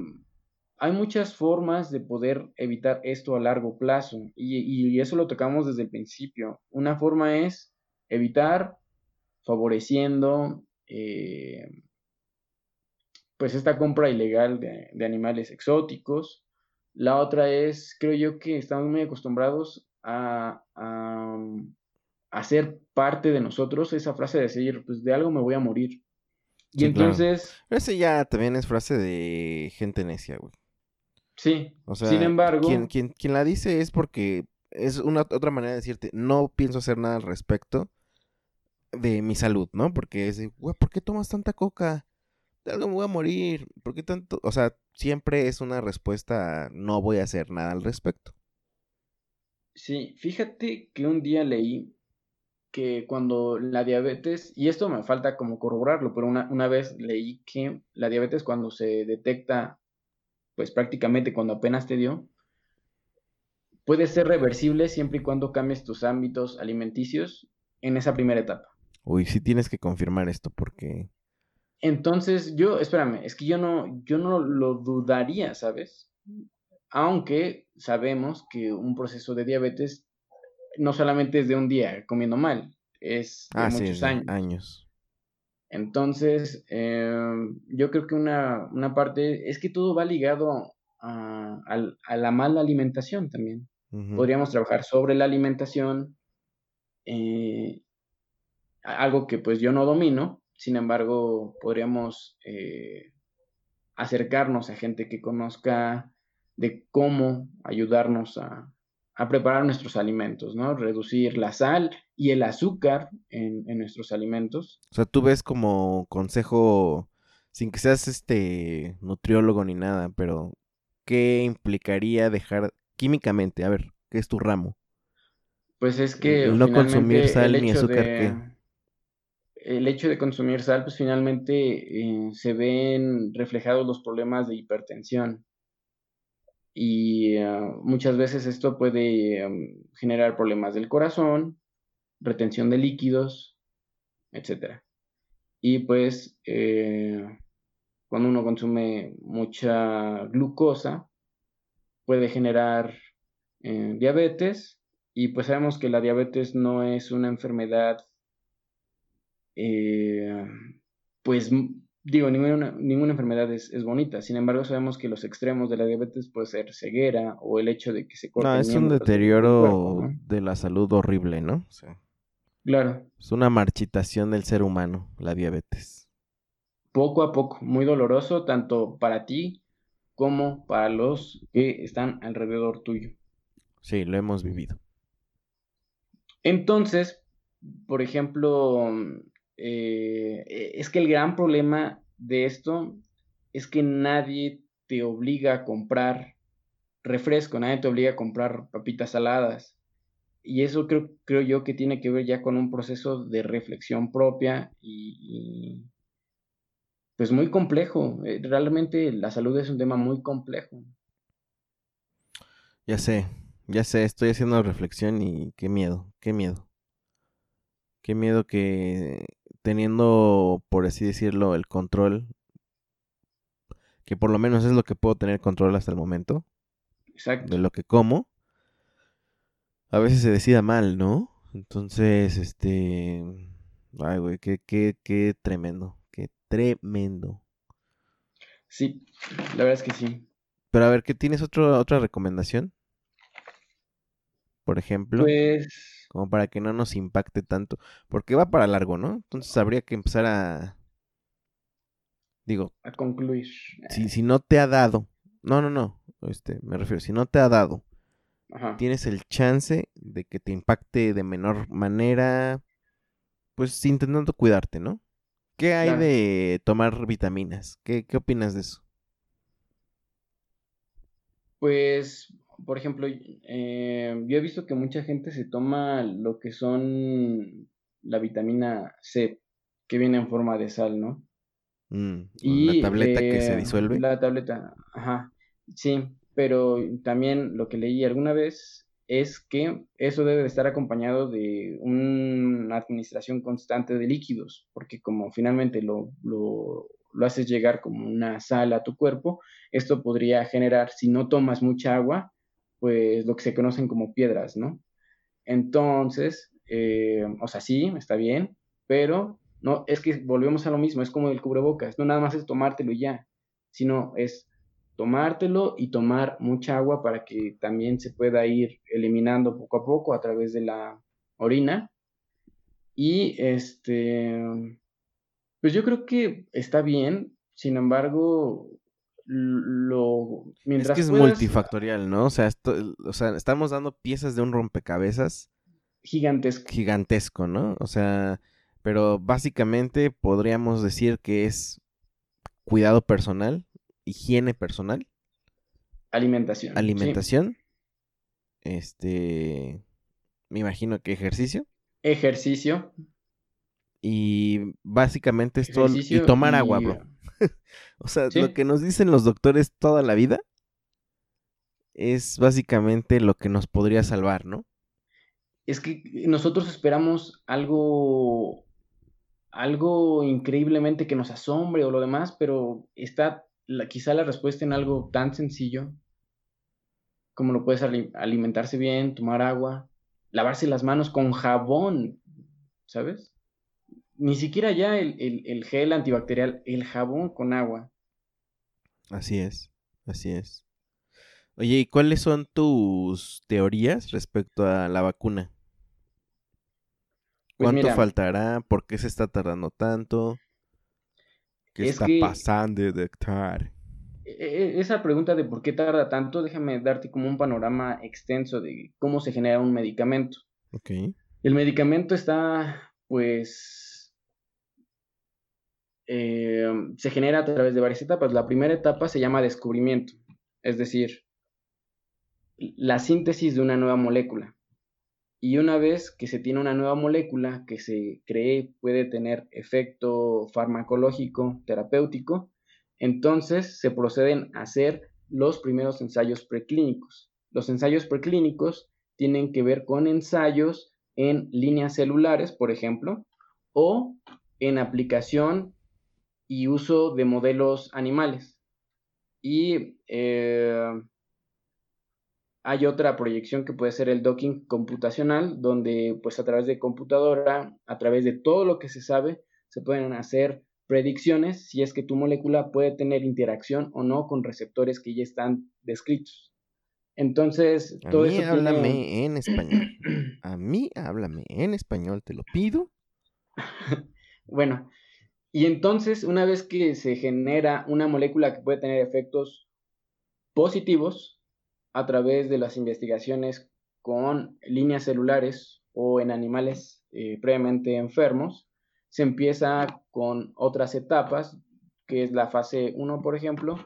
Speaker 2: hay muchas formas de poder evitar esto a largo plazo y, y eso lo tocamos desde el principio. Una forma es evitar favoreciendo eh, pues esta compra ilegal de, de animales exóticos. La otra es, creo yo que estamos muy acostumbrados a, a, a ser parte de nosotros esa frase de decir, pues de algo me voy a morir. Y
Speaker 1: Sí, claro.
Speaker 2: entonces,
Speaker 1: Pero ese ya también es frase de gente necia, güey.
Speaker 2: sí,
Speaker 1: O sea,
Speaker 2: sin embargo,
Speaker 1: quien, quien, quien la dice es porque es una otra manera de decirte, no pienso hacer nada al respecto de mi salud, ¿no? Porque es de, güey, ¿por qué tomas tanta coca? De algo me voy a morir. ¿Por qué tanto? O sea, siempre es una respuesta a no voy a hacer nada al respecto.
Speaker 2: Sí, fíjate que un día leí que cuando la diabetes, y esto me falta como corroborarlo, pero una, una vez leí que la diabetes cuando se detecta, pues prácticamente cuando apenas te dio, puede ser reversible siempre y cuando cambies tus ámbitos alimenticios en esa primera etapa.
Speaker 1: Uy, sí tienes que confirmar esto porque
Speaker 2: Entonces, yo, espérame, es que yo no, yo no lo dudaría, ¿sabes? Aunque sabemos que un proceso de diabetes no solamente es de un día comiendo mal, es de
Speaker 1: Ah,
Speaker 2: muchos
Speaker 1: sí,
Speaker 2: años.
Speaker 1: años.
Speaker 2: Entonces, em, yo creo que una, una parte es que todo va ligado a, la mala alimentación también. Podríamos trabajar sobre la alimentación, eh, algo que pues yo no domino, sin embargo, podríamos eh, acercarnos a gente que conozca de cómo ayudarnos a, a preparar nuestros alimentos, ¿no? Reducir la sal y el azúcar en, en nuestros alimentos.
Speaker 1: O sea, tú ves como consejo, sin que seas este nutriólogo ni nada, pero ¿qué implicaría dejar químicamente? A ver, ¿qué es tu ramo?
Speaker 2: Pues es que
Speaker 1: El no consumir sal ni azúcar,
Speaker 2: de,
Speaker 1: ¿qué?
Speaker 2: el hecho de consumir sal, pues finalmente eh, se ven reflejados los problemas de hipertensión. Y eh, muchas veces esto puede em, generar problemas del corazón, retención de líquidos, etcétera. Y pues eh, cuando uno consume mucha glucosa, puede generar eh, diabetes. Y pues sabemos que la diabetes no es una enfermedad, pues digo, ninguna, ninguna enfermedad es, es bonita. Sin embargo, sabemos que los extremos de la diabetes puede ser ceguera o el hecho de que se
Speaker 1: No,
Speaker 2: corten
Speaker 1: es un deterioro
Speaker 2: cuerpo, ¿no?
Speaker 1: de la salud horrible, ¿no? Sea,
Speaker 2: Claro,
Speaker 1: es una marchitación del ser humano, la diabetes.
Speaker 2: poco a poco, muy doloroso, tanto para ti como para los que están alrededor tuyo.
Speaker 1: Sí, lo hemos vivido.
Speaker 2: Entonces, por ejemplo, eh, e- es que el gran problema de esto es que nadie te obliga a comprar refresco, nadie te obliga a comprar papitas saladas. Y eso creo, creo yo que tiene que ver ya con un proceso de reflexión propia y, y, pues muy complejo. Eh, Realmente la salud es un tema muy complejo.
Speaker 1: Ya sé, ya sé, estoy haciendo reflexión y qué miedo, qué miedo. Qué miedo que teniendo, por así decirlo, el control, que por lo menos es lo que puedo tener control hasta el momento,
Speaker 2: Exacto.
Speaker 1: de lo que como, a veces se decida mal, ¿no? Entonces, este, ay, güey, qué, qué, qué tremendo, qué tremendo.
Speaker 2: Sí, la verdad es que sí.
Speaker 1: Pero a ver, ¿qué tienes otro, otra recomendación? Por ejemplo,
Speaker 2: Pues
Speaker 1: como para que no nos impacte tanto, porque va para largo, ¿no? Entonces habría que empezar a, digo,
Speaker 2: a concluir.
Speaker 1: si, si no te ha dado, no, no, no, este, me refiero, si no te ha dado,
Speaker 2: Ajá.
Speaker 1: tienes el chance de que te impacte de menor manera, pues intentando cuidarte, ¿no? ¿Qué hay
Speaker 2: Claro.
Speaker 1: de tomar vitaminas? ¿Qué, qué opinas de eso?
Speaker 2: Pues, por ejemplo, eh, yo he visto que mucha gente se toma lo que son la vitamina C, que viene en forma de sal, ¿no?
Speaker 1: Mm,
Speaker 2: Y
Speaker 1: la tableta que se
Speaker 2: eh,
Speaker 1: disuelve.
Speaker 2: la tableta, ajá, sí, pero también lo que leí alguna vez es que eso debe de estar acompañado de una administración constante de líquidos, porque como finalmente lo, lo, lo haces llegar como una sal a tu cuerpo, esto podría generar, si no tomas mucha agua, pues lo que se conocen como piedras, ¿no? Entonces, eh, o sea, sí, está bien, pero no, es que volvemos a lo mismo, es como el cubrebocas, no nada más es tomártelo y ya, sino es tomártelo y tomar mucha agua para que también se pueda ir eliminando poco a poco a través de la orina. Y este, pues yo creo que está bien, sin embargo, lo
Speaker 1: Es que es
Speaker 2: puedas,
Speaker 1: multifactorial, ¿no? O sea, esto- o sea, estamos dando piezas de un rompecabezas
Speaker 2: gigantesco.
Speaker 1: gigantesco, ¿no? O sea, pero básicamente podríamos decir que es cuidado personal, higiene personal,
Speaker 2: Alimentación. sí.
Speaker 1: alimentación, este, me imagino que ejercicio
Speaker 2: Ejercicio.
Speaker 1: y básicamente es todo y tomar agua,
Speaker 2: y,
Speaker 1: bro. O sea,
Speaker 2: Sí.
Speaker 1: lo que nos dicen los doctores toda la vida es básicamente lo que nos podría salvar, ¿no?
Speaker 2: Es que nosotros esperamos algo, algo increíblemente que nos asombre o lo demás, pero está quizá la respuesta en algo tan sencillo como lo puedes alimentarse bien, tomar agua, lavarse las manos con jabón, ¿sabes? Ni siquiera ya el, el gel antibacterial, el jabón con agua.
Speaker 1: Así es, así es. Oye, ¿y cuáles son tus teorías respecto a la vacuna? Pues ¿Cuánto faltará? ¿Por qué se está tardando tanto? ¿Qué está pasando, doctor?
Speaker 2: E, e, esa pregunta de por qué tarda tanto, déjame darte como un panorama extenso de cómo se genera un medicamento.
Speaker 1: Ok.
Speaker 2: El medicamento está, pues, eh, se genera a través de varias etapas. La primera etapa se llama descubrimiento, es decir, la síntesis de una nueva molécula. Y una vez que se tiene una nueva molécula que se cree puede tener efecto farmacológico, terapéutico, entonces se proceden a hacer los primeros ensayos preclínicos. Los ensayos preclínicos tienen que ver con ensayos en líneas celulares, por ejemplo, o en aplicación y uso de modelos animales. Y eh, hay otra proyección que puede ser el docking computacional, donde pues a través de computadora, a través de todo lo que se sabe, se pueden hacer predicciones si es que tu molécula puede tener interacción o no con receptores que ya están descritos. Entonces,
Speaker 1: a mí háblame en español. A mí háblame en español, te lo pido.
Speaker 2: bueno, y entonces, una vez que se genera una molécula que puede tener efectos positivos, a través de las investigaciones con líneas celulares o en animales eh, previamente enfermos, se empieza con otras etapas, que es la fase 1, por ejemplo,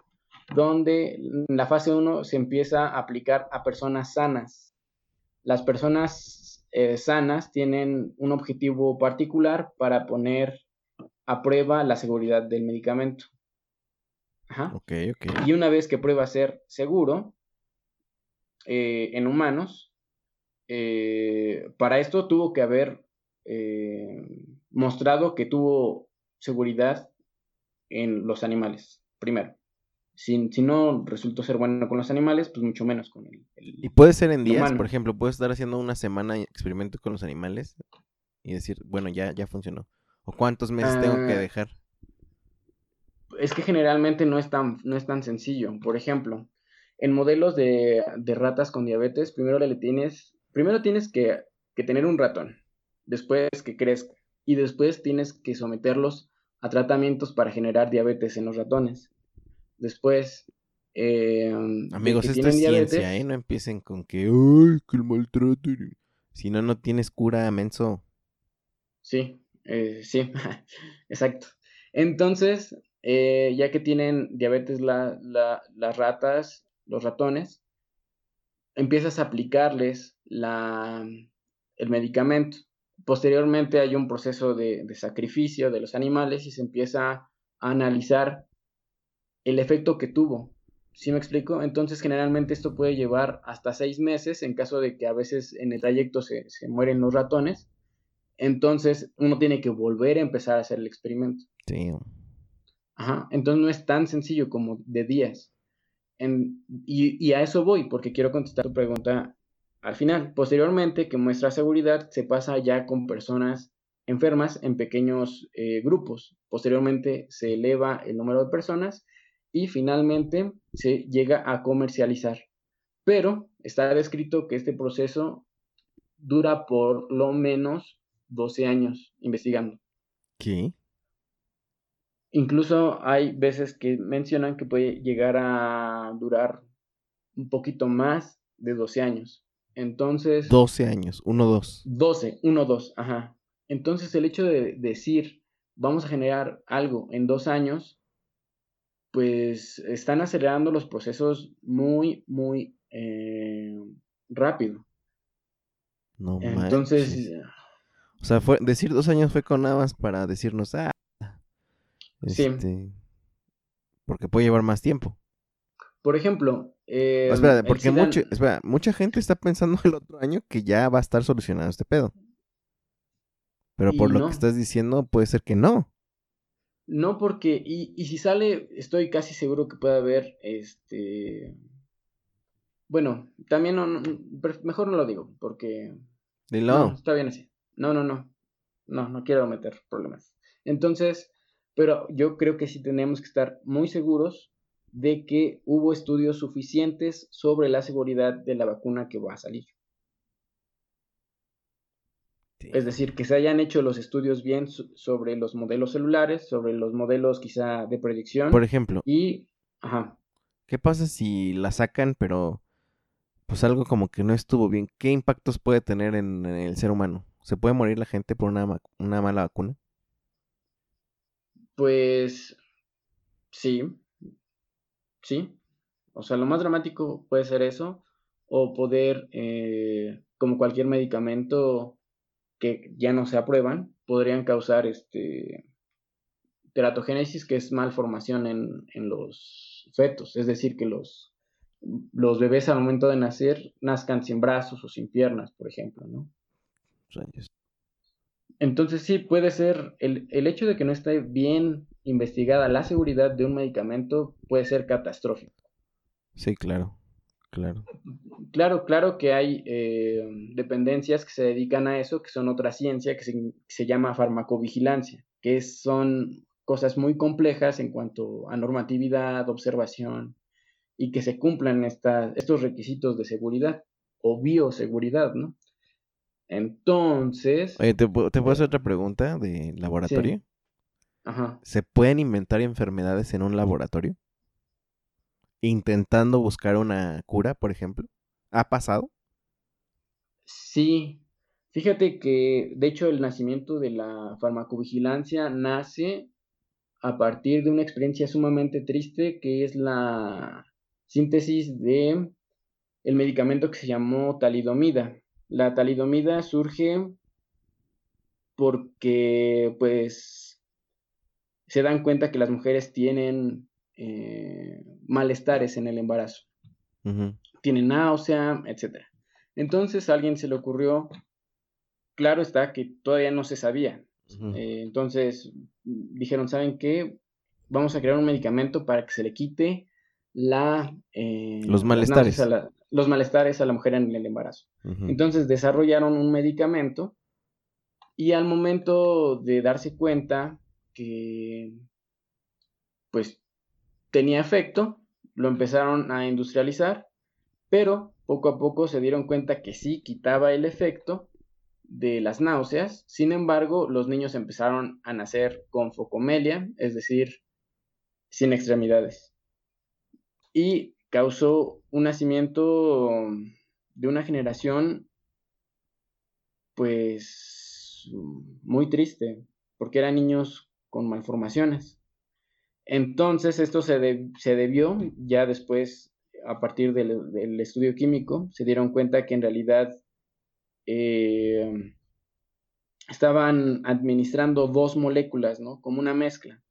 Speaker 2: donde en la fase 1 se empieza a aplicar a personas sanas. Las personas eh, sanas tienen un objetivo particular para poner a prueba la seguridad del medicamento. Y una vez que prueba ser seguro, eh, en humanos, eh, para esto tuvo que haber eh, mostrado que tuvo seguridad en los animales, primero. Si, si, no resultó ser bueno con los animales, pues mucho menos con el.
Speaker 1: y puede ser en días, por ejemplo, puedes estar haciendo una semana experimento con los animales y decir, bueno, ya, ya funcionó. ¿O cuántos meses tengo que ah, dejar?
Speaker 2: Es que generalmente no es tan, no es tan sencillo. Por ejemplo, en modelos de, ratas con diabetes, primero le tienes, primero tienes que, tener un ratón, después que crezca, y después tienes que someterlos a tratamientos para generar diabetes en los ratones. Después, eh,
Speaker 1: amigos, esto es ciencia, ¿eh? No empiecen con que, ay, que el maltrato. Si no, no tienes cura, menso.
Speaker 2: Sí, eh, sí, exacto. Entonces, eh, ya que tienen diabetes las ratas, los ratones, empiezas a aplicarles la, el medicamento. Posteriormente hay un proceso de, sacrificio de los animales y se empieza a analizar el efecto que tuvo. ¿Sí me explico? Entonces generalmente esto puede llevar hasta seis meses en caso de que a veces en el trayecto se, se mueren los ratones. Entonces uno tiene que volver a empezar a hacer el experimento.
Speaker 1: Sí.
Speaker 2: Ajá. Entonces no es tan sencillo como de días y, a eso voy, porque quiero contestar tu pregunta al final. Posteriormente, que muestra seguridad, se pasa ya con personas enfermas en pequeños eh, grupos. Posteriormente se eleva el número de personas y finalmente se llega a comercializar. Pero está descrito que este proceso dura por lo menos 12 años investigando.
Speaker 1: ¿Qué?
Speaker 2: Incluso hay veces que mencionan que puede llegar a durar un poquito más de 12 años. Entonces...
Speaker 1: 12 años, 1, 2.
Speaker 2: 12, 1, 2, ajá. Entonces el hecho de decir, vamos a generar algo en dos años, pues están acelerando los procesos muy, muy eh, rápido.
Speaker 1: No Entonces... O sea, fue, decir dos años fue con nada más para decirnos, ah,
Speaker 2: sí.
Speaker 1: Este, porque puede llevar más tiempo.
Speaker 2: Por ejemplo, eh,
Speaker 1: espera, porque mucha gente está pensando el otro año que ya va a estar solucionado este pedo. Pero por lo que estás diciendo, puede ser que no.
Speaker 2: No porque, y, y si sale, estoy casi seguro que puede haber, este, bueno, también no, no, pref- mejor no lo digo, porque
Speaker 1: Dilo.
Speaker 2: está bien así. No, no, no, no, no quiero meter problemas. Entonces, pero yo creo que sí tenemos que estar muy seguros de que hubo estudios suficientes sobre la seguridad de la vacuna que va a salir.
Speaker 1: Sí.
Speaker 2: Es decir, que se hayan hecho los estudios bien so- sobre los modelos celulares, sobre los modelos quizá de predicción.
Speaker 1: Por ejemplo,
Speaker 2: Y, ajá,
Speaker 1: ¿qué pasa si la sacan, pero pues algo como que no estuvo bien? ¿Qué impactos puede tener en, en el ser humano? ¿Se puede morir la gente por una, una mala vacuna?
Speaker 2: pues sí, sí. O sea, lo más dramático puede ser eso, o poder, eh, como cualquier medicamento que ya no se aprueban, podrían causar este teratogénesis, que es malformación en, en los fetos, es decir, que los, los bebés al momento de nacer nazcan sin brazos o sin piernas, por ejemplo, ¿no?
Speaker 1: Rayos.
Speaker 2: Entonces sí, puede ser, el, el hecho de que no esté bien investigada la seguridad de un medicamento puede ser catastrófico.
Speaker 1: Sí, claro, claro.
Speaker 2: Claro, claro que hay eh, dependencias que se dedican a eso, que son otra ciencia que se, que se llama farmacovigilancia, que son cosas muy complejas en cuanto a normatividad, observación, y que se cumplan esta- estos requisitos de seguridad o bioseguridad, ¿no? Entonces,
Speaker 1: Oye, ¿te, pu- te puedo hacer otra pregunta de laboratorio?
Speaker 2: ajá.
Speaker 1: ¿Se pueden inventar enfermedades en un laboratorio? Intentando buscar una cura, por ejemplo. ¿Ha pasado?
Speaker 2: Sí, fíjate que de hecho el nacimiento de la farmacovigilancia nace a partir de una experiencia sumamente triste que es la síntesis de el medicamento que se llamó talidomida. La talidomida surge porque pues se dan cuenta que las mujeres tienen eh, malestares en el embarazo
Speaker 1: Ujú.
Speaker 2: tiene náusea, etcétera. Entonces a alguien se le ocurrió, claro está que todavía no se sabía. Eh, entonces dijeron, ¿saben qué? Vamos a crear un medicamento para que se le quite la, eh,
Speaker 1: Los malestares.
Speaker 2: la- los malestares a la mujer en el embarazo. Entonces desarrollaron un medicamento y al momento de darse cuenta que pues tenía efecto, lo empezaron a industrializar, pero poco a poco se dieron cuenta que sí quitaba el efecto de las náuseas. Sin embargo, los niños empezaron a nacer con focomelia, es decir, sin extremidades. Y causó un nacimiento de una generación, pues, muy triste, porque eran niños con malformaciones. Entonces, esto se, se debió ya después, a partir del, del estudio químico, se dieron cuenta que en realidad eh, estaban administrando dos moléculas, ¿no? Como una mezcla.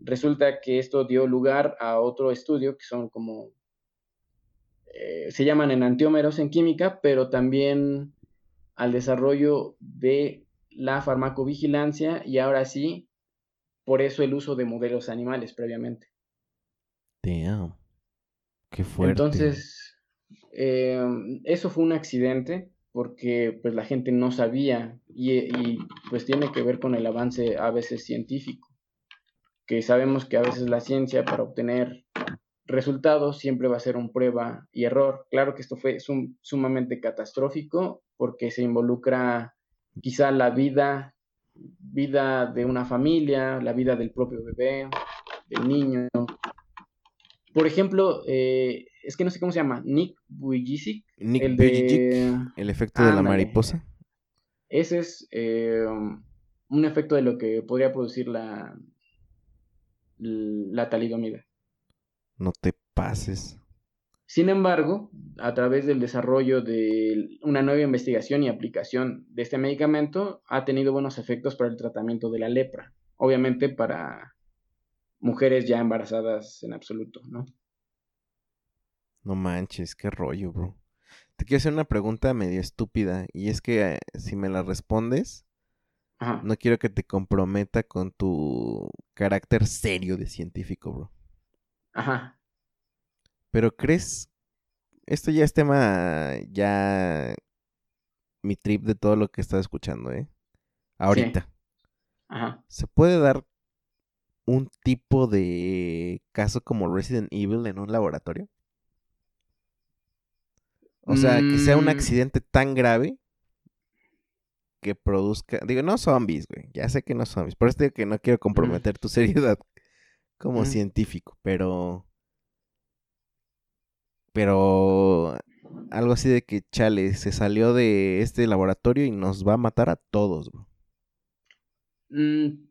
Speaker 2: Resulta que esto dio lugar a otro estudio que son como, eh, se llaman enantiómeros en química, pero también al desarrollo de la farmacovigilancia y ahora sí, por eso el uso de modelos animales previamente.
Speaker 1: Damn. Qué fuerte.
Speaker 2: Entonces, eh, eso fue un accidente porque pues la gente no sabía y, y, pues tiene que ver con el avance a veces científico, que sabemos que a veces la ciencia para obtener resultados siempre va a ser un prueba y error. Claro que esto fue sum- sumamente catastrófico porque se involucra quizá la vida, vida de una familia, la vida del propio bebé, del niño. Por ejemplo, eh, es que no sé cómo se llama, Nick Vujicic,
Speaker 1: Nick
Speaker 2: el de...
Speaker 1: el efecto de la mariposa.
Speaker 2: Ese es eh, un efecto de lo que podría producir la, la talidomida.
Speaker 1: No te pases.
Speaker 2: Sin embargo, a través del desarrollo de una nueva investigación y aplicación de este medicamento, ha tenido buenos efectos para el tratamiento de la lepra. Obviamente para mujeres ya embarazadas en absoluto, ¿no?
Speaker 1: No manches, qué rollo, bro. Te quiero hacer una pregunta medio estúpida y es que eh, si me la respondes,
Speaker 2: Ajá.
Speaker 1: No quiero que te comprometa con tu carácter serio de científico, bro.
Speaker 2: Ajá.
Speaker 1: Pero crees, esto ya es tema, ya mi trip de todo lo que estás escuchando, ¿eh? Ahorita.
Speaker 2: Ajá.
Speaker 1: ¿Se puede dar un tipo de caso como Resident Evil en un laboratorio? O sea, que sea un
Speaker 2: Mm.
Speaker 1: accidente tan grave que produzca. Digo, no zombies, güey. Ya sé que no zombies. Por eso digo que no quiero comprometer tu seriedad como
Speaker 2: Mm.
Speaker 1: científico. Pero. Pero. Algo así de que, chale, se salió de este laboratorio y nos va a matar a todos, bro.
Speaker 2: Mm,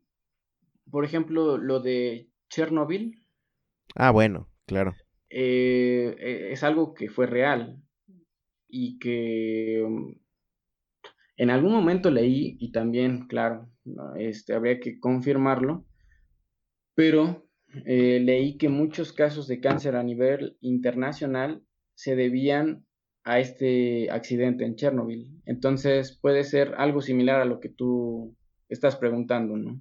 Speaker 2: por ejemplo, lo de Chernobyl
Speaker 1: Ah, bueno, claro.
Speaker 2: eh, eh, es algo que fue real y que um, en algún momento leí y también, claro, este, habría que confirmarlo, pero eh, leí que muchos casos de cáncer a nivel internacional se debían a este accidente en Chernobyl. Entonces puede ser algo similar a lo que tú estás preguntando, ¿no?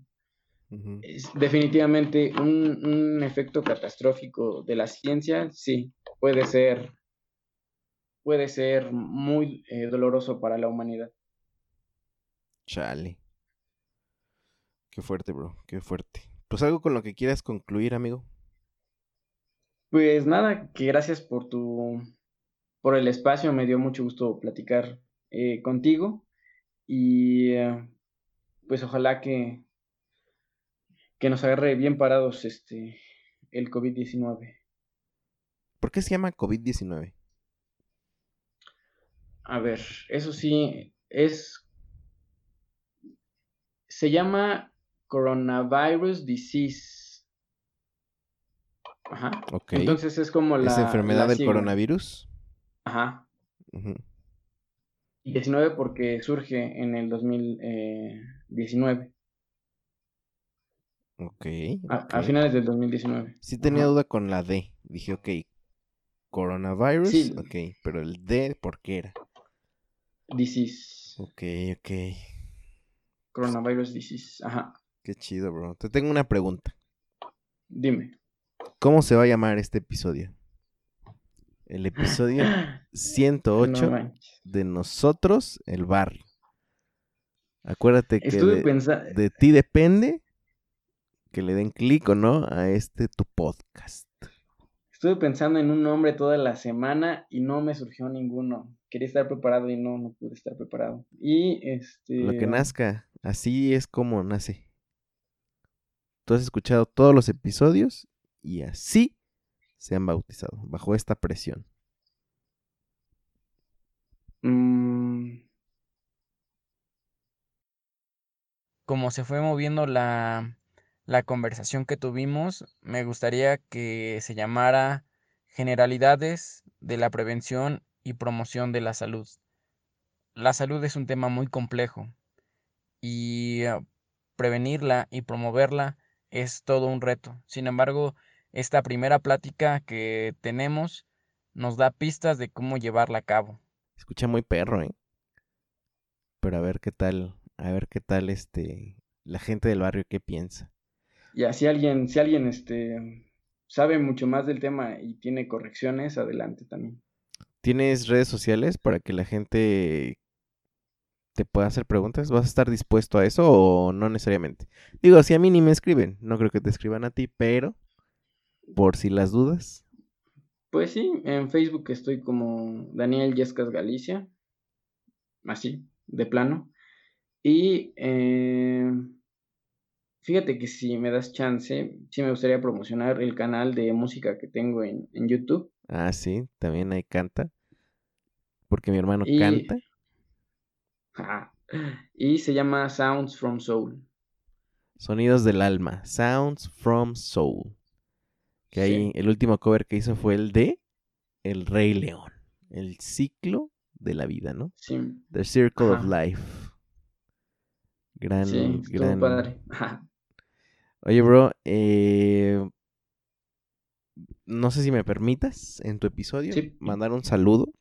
Speaker 2: Es definitivamente un, un efecto catastrófico de la ciencia, sí, puede ser, puede ser muy eh, doloroso para la humanidad.
Speaker 1: Chale. Qué fuerte, bro. Qué fuerte. Pues algo con lo que quieras concluir, amigo.
Speaker 2: Pues nada, que gracias por tu, por el espacio, me dio mucho gusto platicar eh, contigo y eh, pues ojalá que, que nos agarre bien parados este el COVID-19.
Speaker 1: ¿Por qué se llama COVID-19?
Speaker 2: A ver, eso sí, es. Se llama Coronavirus Disease. Ajá.
Speaker 1: Ok.
Speaker 2: Entonces es como la.
Speaker 1: ¿Es enfermedad
Speaker 2: la
Speaker 1: del
Speaker 2: sigla.
Speaker 1: coronavirus?
Speaker 2: Ajá. Y 19 porque surge en el 2019.
Speaker 1: Ok.
Speaker 2: A,
Speaker 1: ok.
Speaker 2: a finales del 2019.
Speaker 1: Sí tenía
Speaker 2: Ajá.
Speaker 1: duda con la D. Dije, ok. Coronavirus.
Speaker 2: Sí.
Speaker 1: Ok. Pero el D, ¿por qué era?
Speaker 2: Disease.
Speaker 1: Ok, ok.
Speaker 2: Coronavirus Disease. Ajá.
Speaker 1: Qué chido, bro. Te tengo una pregunta.
Speaker 2: Dime.
Speaker 1: ¿Cómo se va a llamar este episodio? El episodio
Speaker 2: No
Speaker 1: 108
Speaker 2: manches.
Speaker 1: de nosotros, el barrio. Acuérdate que de,
Speaker 2: pensando.
Speaker 1: de ti depende que le den clic o no a este tu podcast.
Speaker 2: Estuve pensando en un nombre toda la semana y no me surgió ninguno. Quería estar preparado y no, no pude estar preparado. Y este.
Speaker 1: Lo que nazca, así es como nace. Tú has escuchado todos los episodios y así se han bautizado, bajo esta presión.
Speaker 2: mm,
Speaker 3: como se fue moviendo la, la conversación que tuvimos, me gustaría que se llamara Generalidades de la prevención y promoción de la salud. La salud es un tema muy complejo y eh, prevenirla y promoverla es todo un reto. Sin embargo, esta primera plática que tenemos nos da pistas de cómo llevarla a cabo.
Speaker 1: Escucha muy perro, ¿eh? Pero a ver qué tal, a ver qué tal este la gente del barrio qué piensa.
Speaker 2: ya, si alguien, si alguien este, sabe mucho más del tema y tiene correcciones, adelante también.
Speaker 1: ¿Tienes redes sociales para que la gente te pueda hacer preguntas? ¿Vas a estar dispuesto a eso o no necesariamente? Digo, si a mí ni me escriben, no creo que te escriban a ti, pero por si las dudas.
Speaker 2: Pues sí, en Facebook estoy como Daniel Yescas Galicia, así, de plano. Y eh, fíjate que si me das chance, sí me gustaría promocionar el canal de música que tengo en, en YouTube.
Speaker 1: Ah, sí, también ahí canta. Porque mi hermano
Speaker 2: Y-
Speaker 1: canta.
Speaker 2: Y se llama Sounds from Soul.
Speaker 1: Sonidos del alma. Sounds from Soul. Que ahí
Speaker 2: Sí.
Speaker 1: el último cover que hizo fue el de El Rey León. El ciclo de la vida, ¿no?
Speaker 2: Sí,
Speaker 1: The Circle of. Life. Gran,
Speaker 2: sí,
Speaker 1: gran.
Speaker 2: padre.
Speaker 1: Oye, bro, eh, no sé si me permitas en tu episodio
Speaker 2: Sí.
Speaker 1: mandar un saludo.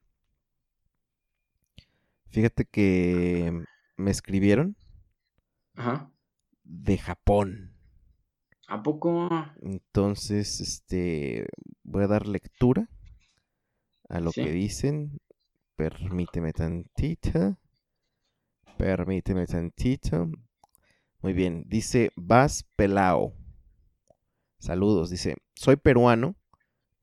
Speaker 1: Fíjate que me escribieron
Speaker 2: Ajá.
Speaker 1: de Japón.
Speaker 2: ¿A poco?
Speaker 1: Entonces, este, voy a dar lectura a lo
Speaker 2: Sí.
Speaker 1: que dicen. Permíteme tantito. Permíteme tantito. Muy bien, dice Vas Pelao. Saludos, dice, soy peruano,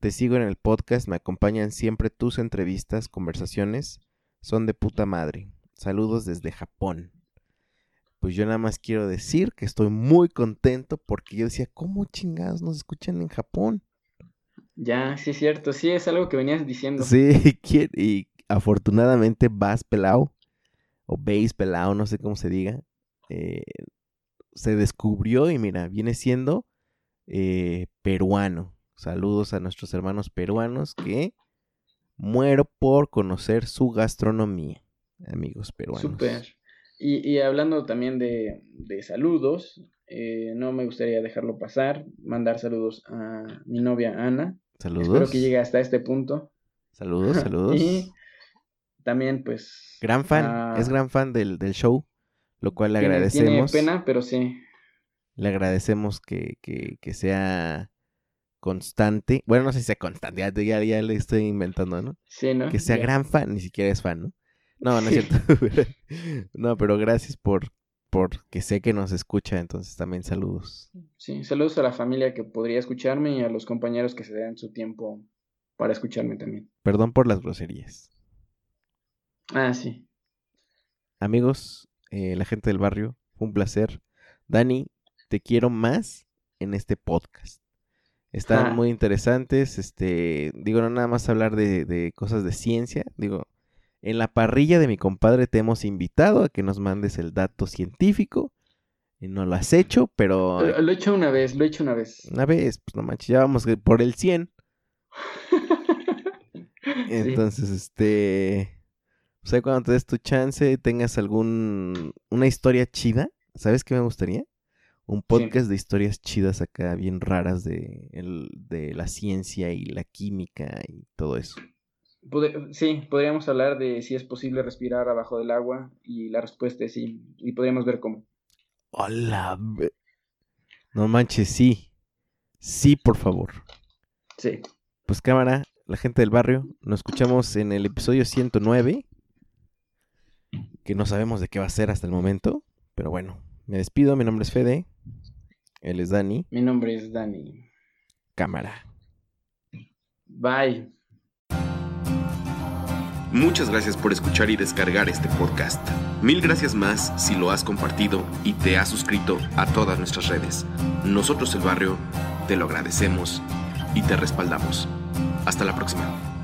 Speaker 1: te sigo en el podcast, me acompañan siempre tus entrevistas, conversaciones, son de puta madre. Saludos desde Japón. Pues yo nada más quiero decir que estoy muy contento porque yo decía, ¿cómo chingados nos escuchan en Japón?
Speaker 2: Ya, sí es cierto. Sí, es algo que venías diciendo.
Speaker 1: Sí, y afortunadamente Vas Pelao, o Base Pelao, no sé cómo se diga, eh, se descubrió y mira, viene siendo eh, peruano. Saludos a nuestros hermanos peruanos que muero por conocer su gastronomía, amigos peruanos.
Speaker 2: Súper. Y, y hablando también de, de saludos, eh, no me gustaría dejarlo pasar, mandar saludos a mi novia Ana.
Speaker 1: Saludos.
Speaker 2: Espero que llegue hasta este punto.
Speaker 1: Saludos, saludos.
Speaker 2: Y también, pues.
Speaker 1: Gran fan,
Speaker 2: a-
Speaker 1: es gran fan del, del show, lo cual le
Speaker 2: tiene-
Speaker 1: agradecemos.
Speaker 2: Tiene pena, pero sí.
Speaker 1: Le agradecemos que, que, que sea constante. Bueno, no sé si sea constante, ya, ya, ya le estoy inventando, ¿no?
Speaker 2: Sí, ¿no?
Speaker 1: Que sea gran fan, ni siquiera es fan, ¿no? No, no es cierto. no, pero gracias por, por que sé que nos escucha, entonces también saludos.
Speaker 2: Sí, saludos a la familia que podría escucharme y a los compañeros que se dan su tiempo para escucharme también.
Speaker 1: Perdón por las groserías.
Speaker 2: Ah, sí.
Speaker 1: Amigos, eh, la gente del barrio, un placer. Dani, te quiero más en este podcast. Están
Speaker 2: Ah.
Speaker 1: muy interesantes, este, digo, no nada más hablar de, de cosas de ciencia, digo, en la parrilla de mi compadre te hemos invitado a que nos mandes el dato científico, y no lo has hecho, pero
Speaker 2: Lo, lo he hecho una vez, lo he hecho una vez.
Speaker 1: una vez, pues no manches, ya vamos por el 100,
Speaker 2: Sí.
Speaker 1: entonces, este, o sea, cuando te des tu chance, tengas algún, una historia chida, ¿sabes qué me gustaría? Un podcast de historias chidas acá, bien raras de, el- de la ciencia y la química y todo eso.
Speaker 2: Pod- sí, podríamos hablar de si es posible respirar abajo del agua y la respuesta es sí, y podríamos ver cómo.
Speaker 1: Hola. No manches, sí. Sí, por favor.
Speaker 2: Sí,
Speaker 1: Pues cámara, la gente del barrio, nos escuchamos en el episodio 109, que no sabemos de qué va a ser hasta el momento, pero bueno, me despido, mi nombre es Fede, él es Dani,
Speaker 2: mi nombre es Dani.
Speaker 1: cámara.
Speaker 2: Bye.
Speaker 4: Muchas gracias por escuchar y descargar este podcast. Mil gracias más si lo has compartido y te has suscrito a todas nuestras redes. Nosotros el barrio te lo agradecemos y te respaldamos. Hasta la próxima.